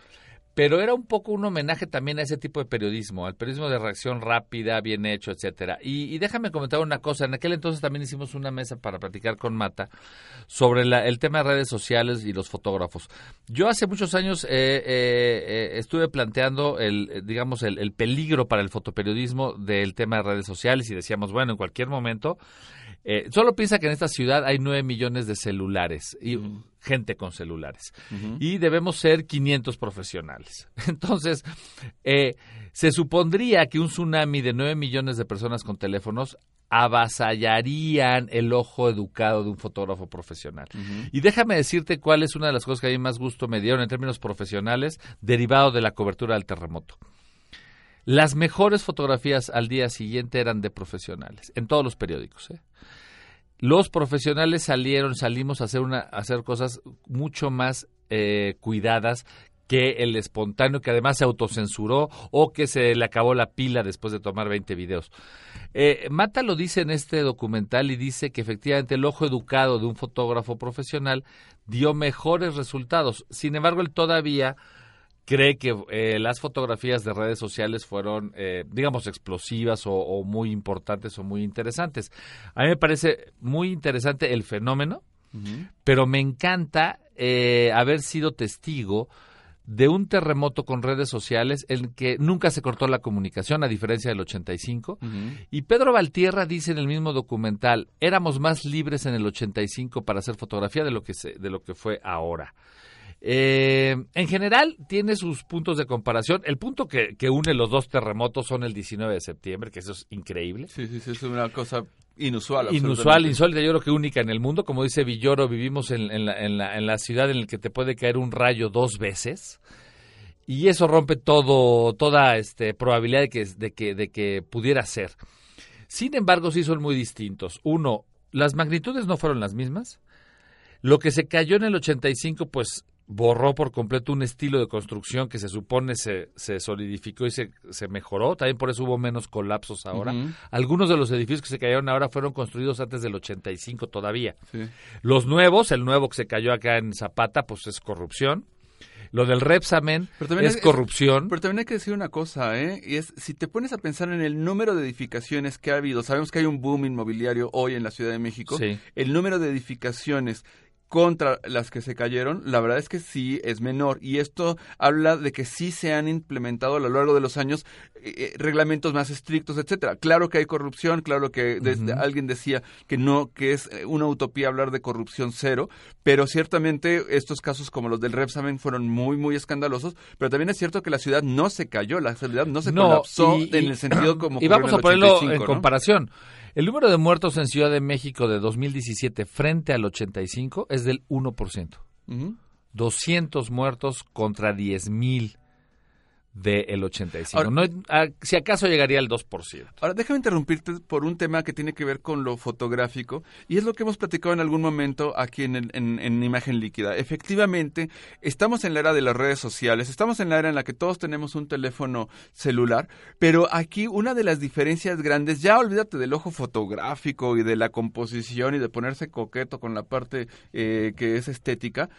pero era un poco un homenaje también a ese tipo de periodismo, al periodismo de reacción rápida, bien hecho, etcétera. Y, déjame comentar una cosa, en aquel entonces también hicimos una mesa para platicar con Mata sobre el tema de redes sociales y los fotógrafos. Yo hace muchos años estuve planteando el, digamos, el, peligro para el fotoperiodismo del tema de redes sociales y decíamos, bueno, en cualquier momento eh, solo piensa que en esta ciudad hay nueve millones de celulares y gente con celulares y debemos ser 500 profesionales. Entonces, eh, se supondría que un tsunami de nueve millones de personas con teléfonos avasallarían el ojo educado de un fotógrafo profesional. Y déjame decirte cuál es una de las cosas que a mí más gusto me dieron en términos profesionales derivado de la cobertura del terremoto. Las mejores fotografías al día siguiente eran de profesionales, en todos los periódicos. ¿eh? Los profesionales salieron, salimos a hacer, una, hacer cosas mucho más eh, cuidadas que el espontáneo que además se autocensuró o que se le acabó la pila después de tomar 20 videos. Eh, Mata lo dice en este documental y dice que efectivamente el ojo educado de un fotógrafo profesional dio mejores resultados. Sin embargo, él todavía cree que eh, las fotografías de redes sociales fueron, eh, digamos, explosivas o, muy importantes o muy interesantes. A mí me parece muy interesante el fenómeno, pero me encanta eh, haber sido testigo de un terremoto con redes sociales en que nunca se cortó la comunicación, a diferencia del 85. Y Pedro Valtierra dice en el mismo documental, éramos más libres en el 85 para hacer fotografía de lo que, se, de lo que fue ahora. Eh, en general tiene sus puntos de comparación. El punto que, une los dos terremotos son el 19 de septiembre, que eso es increíble. Sí, sí, sí, es una cosa inusual. Inusual, insólita, yo creo que única en el mundo. Como dice Villoro, vivimos en, la, en, la, en la ciudad en la que te puede caer un rayo dos veces. Y eso rompe todo, toda este, probabilidad de que, de, que, de que pudiera ser. Sin embargo, sí son muy distintos. Uno, las magnitudes no fueron las mismas. Lo que se cayó en el 85, pues borró por completo un estilo de construcción que se supone se, se solidificó y se, se, mejoró. También por eso hubo menos colapsos ahora. Algunos de los edificios que se cayeron ahora fueron construidos antes del 85 todavía. Los nuevos, el nuevo que se cayó acá en Zapata, pues es corrupción. Lo del Repsamen es, corrupción. pero también hay que decir una cosa, ¿eh? Y es, si te pones a pensar en el número de edificaciones que ha habido, sabemos que hay un boom inmobiliario hoy en la Ciudad de México, el número de edificaciones contra las que se cayeron, la verdad es que sí es menor. Y esto habla de que sí se han implementado a lo largo de los años eh, eh, reglamentos más estrictos, etcétera. Claro que hay corrupción, claro que desde, alguien decía que no, que es eh, una utopía hablar de corrupción cero, pero ciertamente estos casos como los del Repsamen fueron muy, muy escandalosos, pero también es cierto que la ciudad no se cayó, la ciudad no se colapsó en el sentido como Y vamos a ponerlo en comparación. El número de muertos en Ciudad de México de 2017 frente al 85 es del 1%. 200 muertos contra 10.000 del 85. no, si acaso llegaría al 2%. Ahora, déjame interrumpirte por un tema que tiene que ver con lo fotográfico y es lo que hemos platicado en algún momento aquí en, en, Imagen Líquida. Efectivamente, estamos en la era de las redes sociales, estamos en la era en la que todos tenemos un teléfono celular, pero aquí una de las diferencias grandes, ya olvídate del ojo fotográfico y de la composición y de ponerse coqueto con la parte eh, que es estética,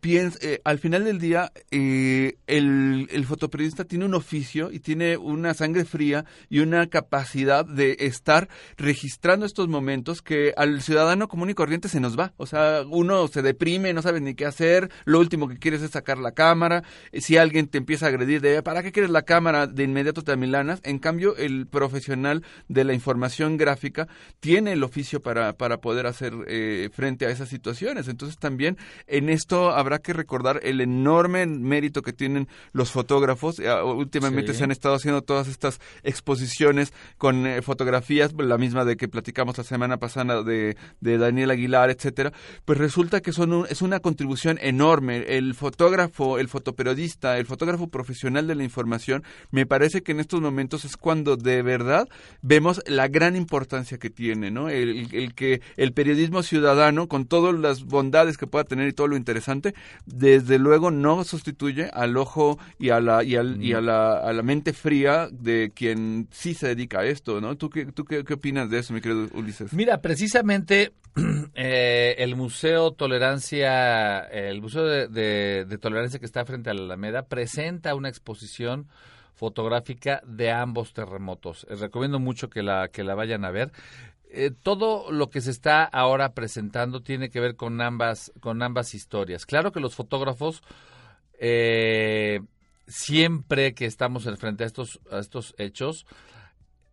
piensa, eh, al final del día, eh, el, fotoperiodista tiene un oficio y tiene una sangre fría y una capacidad de estar registrando estos momentos que al ciudadano común y corriente se nos va. O sea, uno se deprime, no sabe ni qué hacer, lo último que quieres es sacar la cámara. Eh, si alguien te empieza a agredir de, ¿para qué quieres la cámara? De inmediato te amilanas. En cambio, el profesional de la información gráfica tiene el oficio para, para poder hacer frente a esas situaciones. Entonces también en esto habrá que recordar el enorme mérito que tienen los fotógrafos. Eh, últimamente se han estado haciendo todas estas exposiciones con eh, fotografías, la misma de que platicamos la semana pasada de, de Daniel Aguilar, etcétera. Pues resulta que son es una contribución enorme. El fotógrafo, el fotoperiodista, el fotógrafo profesional de la información, me parece que en estos momentos es cuando de verdad vemos la gran importancia que tiene, ¿no? El, el que el periodismo ciudadano, con todas las bondades que pueda tener y todo lo interesante, desde luego no sustituye al ojo y a la y, al, y a, la, a la mente fría de quien sí se dedica a esto, ¿no? ¿Tú qué, tú qué, opinas de eso, mi querido Ulises? Mira, precisamente eh, el Museo Tolerancia, el Museo de, de Tolerancia que está frente a la Alameda presenta una exposición fotográfica de ambos terremotos. Les recomiendo mucho que la, que la vayan a ver. Eh, todo lo que se está ahora presentando tiene que ver con ambas, con ambas historias. Claro que los fotógrafos, eh, siempre que estamos frente a estos, a estos hechos,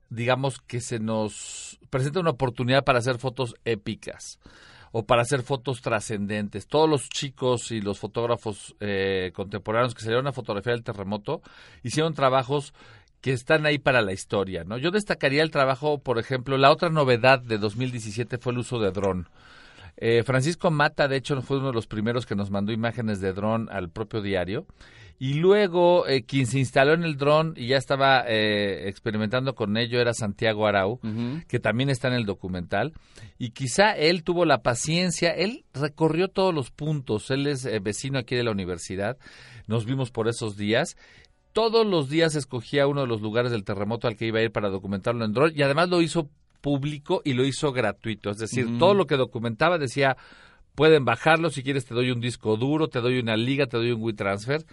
digamos que se nos presenta una oportunidad para hacer fotos épicas o para hacer fotos trascendentes. Todos los chicos y los fotógrafos eh, contemporáneos que salieron a fotografiar el terremoto hicieron trabajos que están ahí para la historia, ¿no? Yo destacaría el trabajo, por ejemplo, la otra novedad de 2017 fue el uso de dron. Eh, Francisco Mata, de hecho, fue uno de los primeros que nos mandó imágenes de dron al propio diario. Y luego, eh, quien se instaló en el dron y ya estaba eh, experimentando con ello era Santiago Arau, que también está en el documental. Y quizá él tuvo la paciencia, él recorrió todos los puntos, él es vecino aquí de la universidad, nos vimos por esos días todos los días escogía uno de los lugares del terremoto al que iba a ir para documentarlo en dron y además lo hizo público y lo hizo gratuito. Es decir, todo lo que documentaba decía, pueden bajarlo, si quieres te doy un disco duro, te doy una liga, te doy un WeTransfer.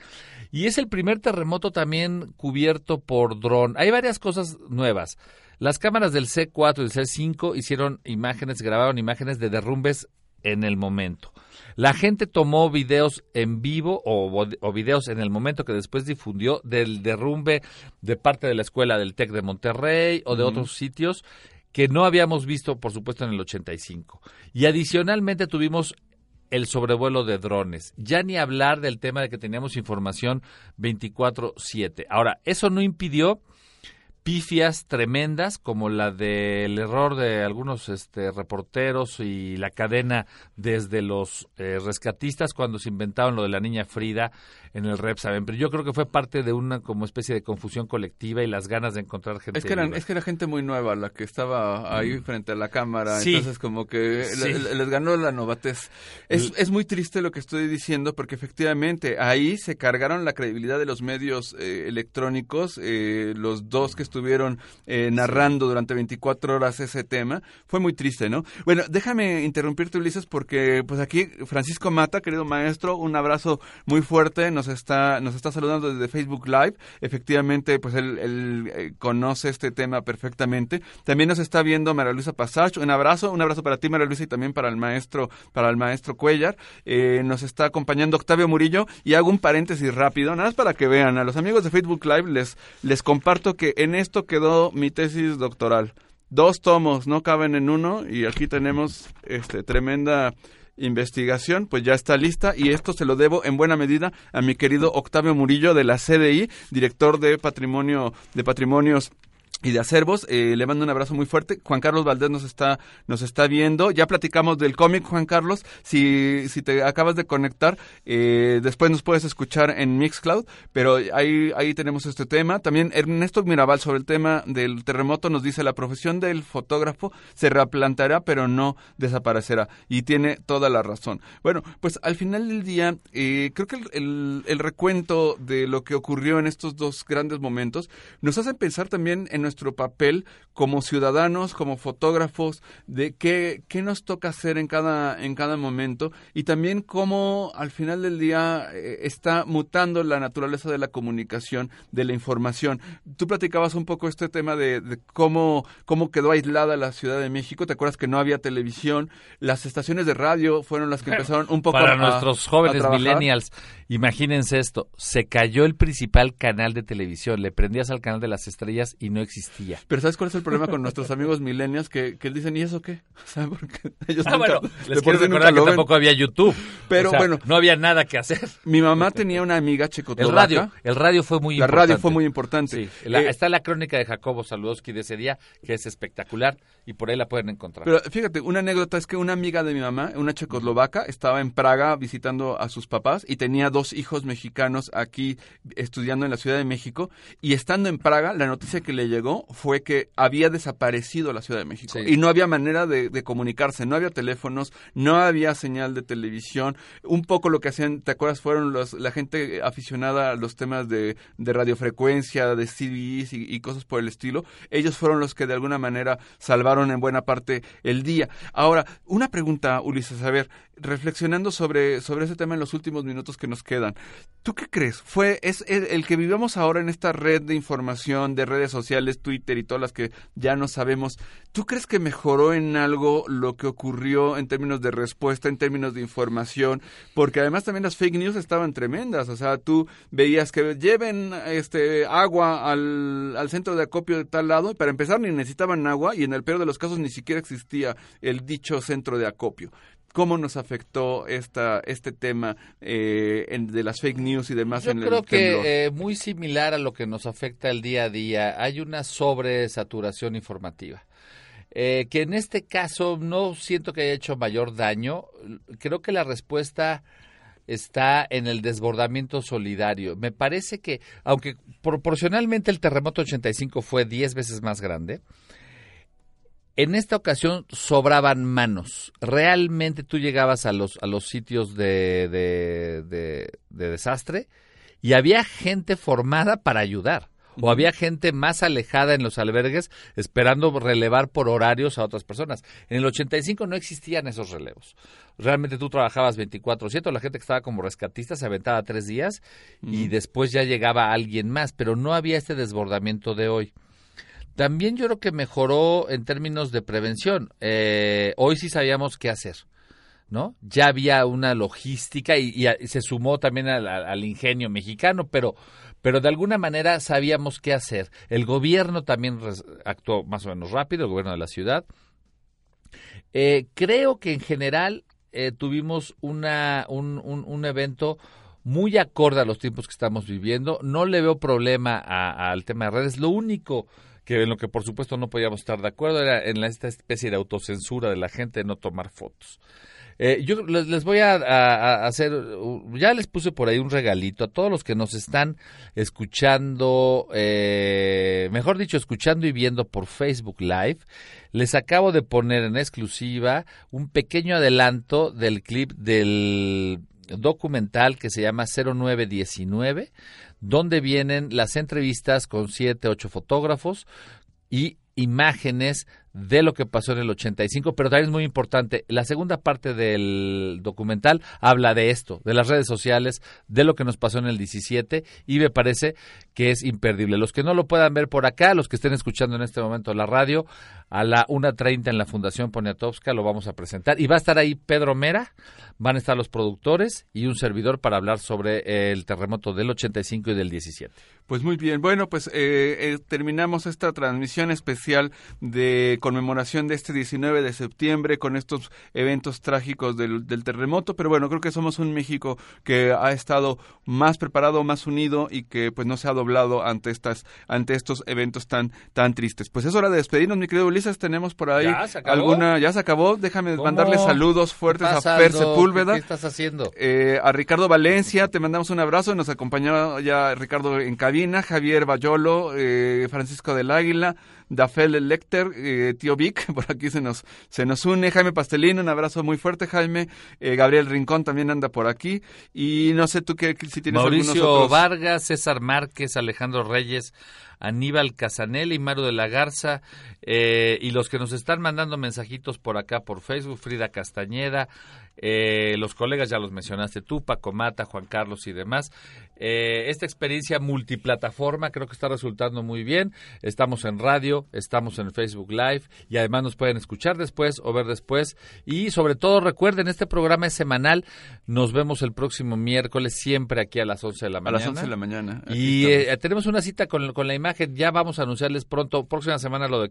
Y es el primer terremoto también cubierto por dron. Hay varias cosas nuevas. Las cámaras del C4 y del C5 hicieron imágenes, grabaron imágenes de derrumbes en el momento. La gente tomó videos en vivo o, o, videos en el momento que después difundió del derrumbe de parte de la escuela del TEC de Monterrey o de otros sitios que no habíamos visto, por supuesto, en el 85. Y adicionalmente tuvimos el sobrevuelo de drones. Ya ni hablar del tema de que teníamos información 24/7. Ahora, eso no impidió pifias tremendas como la del error de algunos este, reporteros y la cadena desde los eh, rescatistas cuando se inventaron lo de la niña Frida en el rep, ¿saben? Pero yo creo que fue parte de una como especie de confusión colectiva y las ganas de encontrar gente. Es que, eran, es que era gente muy nueva la que estaba ahí mm. frente a la cámara, entonces como que les ganó la novatez. Es, es muy triste lo que estoy diciendo porque efectivamente ahí se cargaron la credibilidad de los medios eh, electrónicos, eh, los dos que estuvieron estuvieron eh, narrando durante 24 horas ese tema. Fue muy triste, ¿no? Bueno, déjame interrumpirte, Ulises, porque pues aquí Francisco Mata, querido maestro, un abrazo muy fuerte, nos está, nos está saludando desde Facebook Live. Efectivamente, pues él, él eh, conoce este tema perfectamente. También nos está viendo María Luisa Pasach. Un abrazo, un abrazo para ti, María Luisa, y también para el maestro, para el maestro Cuellar. Eh, nos está acompañando Octavio Murillo y hago un paréntesis rápido, nada más para que vean. A los amigos de Facebook Live les, les comparto que en esto quedó mi tesis doctoral. Dos tomos, no caben en uno, y aquí tenemos este tremenda investigación, pues ya está lista y esto se lo debo en buena medida a mi querido Octavio Murillo de la CDI, director de patrimonio de patrimonios y de acervos. Eh, le mando un abrazo muy fuerte. Juan Carlos Valdés nos está, nos está viendo. Ya platicamos del cómic, Juan Carlos. Si, si te acabas de conectar, eh, después nos puedes escuchar en Mixcloud, pero ahí, ahí tenemos este tema. También Ernesto Mirabal sobre el tema del terremoto nos dice la profesión del fotógrafo se replanteará, pero no desaparecerá. Y tiene toda la razón. Bueno, pues al final del día, eh, creo que el, el recuento de lo que ocurrió en estos dos grandes momentos nos hace pensar también en nuestro papel como ciudadanos, como fotógrafos, de qué, qué nos toca hacer en cada, en cada momento y también cómo al final del día eh, está mutando la naturaleza de la comunicación, de la información. Tú platicabas un poco este tema de, de cómo, cómo quedó aislada la Ciudad de México. ¿Te acuerdas que no había televisión? Las estaciones de radio fueron las que empezaron un poco Para a, nuestros jóvenes millennials, imagínense esto, se cayó el principal canal de televisión, le prendías al canal de las estrellas y no existía. Pero ¿sabes cuál es el problema con nuestros amigos millennials? Que, que dicen, ¿y eso qué? O sea, porque ellos Ah, nunca- bueno, les quiero recordar que tampoco había YouTube. Pero O sea, bueno. no había nada que hacer. Mi mamá tenía una amiga El checoslovaca. radio, el radio fue muy La importante. radio fue muy importante. Sí, la- Eh, está la crónica de Jacobo Saludowski de ese día, que es espectacular, y por ahí la pueden encontrar. Pero fíjate, una anécdota es que una amiga de mi mamá, una checoslovaca, estaba en Praga visitando a sus papás y tenía dos hijos mexicanos aquí estudiando en la Ciudad de México. Y estando en Praga, la noticia que le llegó fue que había desaparecido la Ciudad de México. Sí. Y no había manera de, de comunicarse, no había teléfonos, no había señal de televisión. Un poco lo que hacían, ¿te acuerdas? Fueron los, la gente aficionada a los temas de, de radiofrecuencia, de CDs y, y cosas por el estilo. Ellos fueron los que de alguna manera salvaron en buena parte el día. Ahora, una pregunta, Ulises, a ver, reflexionando sobre, sobre ese tema en los últimos minutos que nos quedan. ¿Tú qué crees? ¿Fue, es el, que vivamos ahora en esta red de información, de redes sociales, Twitter y todas las que ya no sabemos? ¿Tú crees que mejoró en algo lo que ocurrió en términos de respuesta, en términos de información? Porque además también las fake news estaban tremendas. O sea, tú veías que lleven este agua al, al centro de acopio de tal lado, y para empezar ni necesitaban agua y en el peor de los casos ni siquiera existía el dicho centro de acopio. ¿Cómo nos afectó esta, este tema eh, en- de las fake news y demás Yo en creo el temblor? que eh, muy similar a lo que nos afecta el día a día, hay una sobresaturación informativa. Eh, que en este caso no siento que haya hecho mayor daño. Creo que la respuesta está en el desbordamiento solidario. Me parece que, aunque proporcionalmente el terremoto 85 fue 10 veces más grande, en esta ocasión sobraban manos. Realmente tú llegabas a los, a los sitios de, de, de- de desastre y había gente formada para ayudar. O había gente más alejada en los albergues esperando relevar por horarios a otras personas. En el 85 no existían esos relevos. Realmente tú trabajabas 24/7, la gente que estaba como rescatista se aventaba tres días y después ya llegaba alguien más, pero no había este desbordamiento de hoy. También yo creo que mejoró en términos de prevención. Eh, hoy sí sabíamos qué hacer, ¿no? Ya había una logística y, se sumó también al, ingenio mexicano, pero, pero de alguna manera sabíamos qué hacer. El gobierno también actuó más o menos rápido, el gobierno de la ciudad. Eh, creo que en general eh, tuvimos una, un, un- un evento muy acorde a los tiempos que estamos viviendo. No le veo problema al tema de redes. Lo único que en lo que por supuesto no podíamos estar de acuerdo era en esta especie de autocensura de la gente de no tomar fotos. Eh, yo les, voy a hacer, uh, ya les puse por ahí un regalito a todos los que nos están escuchando, eh, mejor dicho, escuchando y viendo por Facebook Live. Les acabo de poner en exclusiva un pequeño adelanto del clip del documental que se llama 0919 donde vienen las entrevistas con siete, ocho fotógrafos y imágenes de lo que pasó en el 85, pero también es muy importante, la segunda parte del documental habla de esto, de las redes sociales, de lo que nos pasó en el 17 y me parece que es imperdible. Los que no lo puedan ver por acá, los que estén escuchando en este momento la radio, a la 1.30 en la Fundación Poniatowska lo vamos a presentar y va a estar ahí Pedro Mera, van a estar los productores y un servidor para hablar sobre el terremoto del 85 y del 17. Pues muy bien, bueno, pues eh, eh, terminamos esta transmisión especial de conmemoración de este 19 de septiembre con estos eventos trágicos del, del, terremoto, pero bueno, creo que somos un México que ha estado más preparado, más unido y que pues no se ha doblado ante estas ante estos eventos tan tan tristes. Pues es hora de despedirnos, mi querido Ulises, tenemos por ahí ¿Ya se acabó? alguna ya se acabó, déjame ¿Cómo? mandarle saludos fuertes a Fer Sepúlveda. ¿Qué estás haciendo? Eh, a Ricardo Valencia, te mandamos un abrazo, nos acompañó ya Ricardo en cabina, Javier Bayolo, eh, Francisco del Águila, Dafel Lecter, eh, Tío Vic, por aquí se nos, se nos une, Jaime Pastelino, un abrazo muy fuerte, Jaime, eh, Gabriel Rincón también anda por aquí, y no sé tú qué, si tienes Mauricio algunos otros... Vargas, César Márquez, Alejandro Reyes, Aníbal Casanelli, Maru de la Garza, eh, y los que nos están mandando mensajitos por acá por Facebook, Frida Castañeda, eh, los colegas ya los mencionaste tú, Paco Mata, Juan Carlos y demás. Eh, esta experiencia multiplataforma creo que está resultando muy bien. Estamos en radio, estamos en Facebook Live y además nos pueden escuchar después o ver después. Y sobre todo recuerden, este programa es semanal. Nos vemos el próximo miércoles, siempre aquí a las 11 de la A mañana. las 11 de la mañana. Y eh, tenemos una cita con, con la imagen. Ya vamos a anunciarles pronto, próxima semana, lo de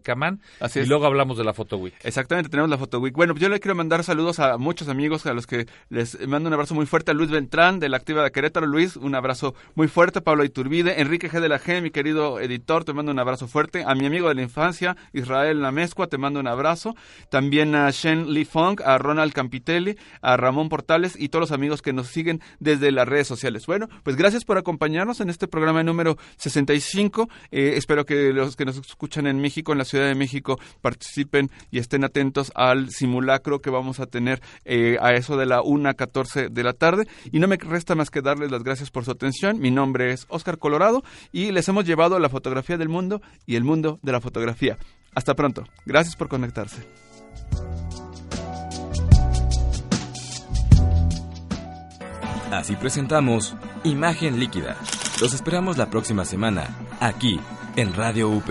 Así y luego hablamos de la Photo Week. Exactamente, tenemos la Foto Week. Bueno, pues yo le quiero mandar saludos a muchos amigos a los que les mando un abrazo muy fuerte. A Luis Beltrán de la Activa de Querétaro. Luis, un abrazo muy fuerte. Pablo Iturbide, Enrique G de la G, mi querido editor, te mando un abrazo fuerte. A mi amigo de la infancia, Israel Namescua, te mando un abrazo. También a Shen Lee Fong, a Ronald Campitelli, a Ramón Portales y todos los amigos que nos siguen desde las redes sociales. Bueno, pues gracias por acompañarnos en este programa número 65. Eh, espero que los que nos escuchan en México, en la Ciudad de México, participen y estén atentos al simulacro que vamos a tener eh, a eso de la 1.14 de la tarde. Y no me resta más que darles las gracias por su atención. Mi nombre es Oscar Colorado y les hemos llevado la fotografía del mundo y el mundo de la fotografía. Hasta pronto. Gracias por conectarse. Así presentamos Imagen Líquida. Los esperamos la próxima semana, aquí, en Radio UP.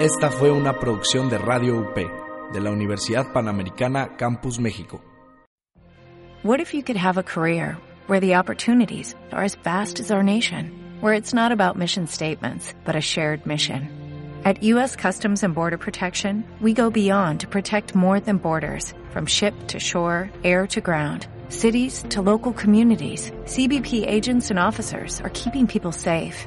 Esta fue una producción de Radio UP, de la Universidad Panamericana Campus México. What if you could have a career where the opportunities are as vast as our nation, where it's not about mission statements, but a shared mission? At U.S. Customs and Border Protection, we go beyond to protect more than borders, from ship to shore, air to ground, cities to local communities. CBP agents and officers are keeping people safe.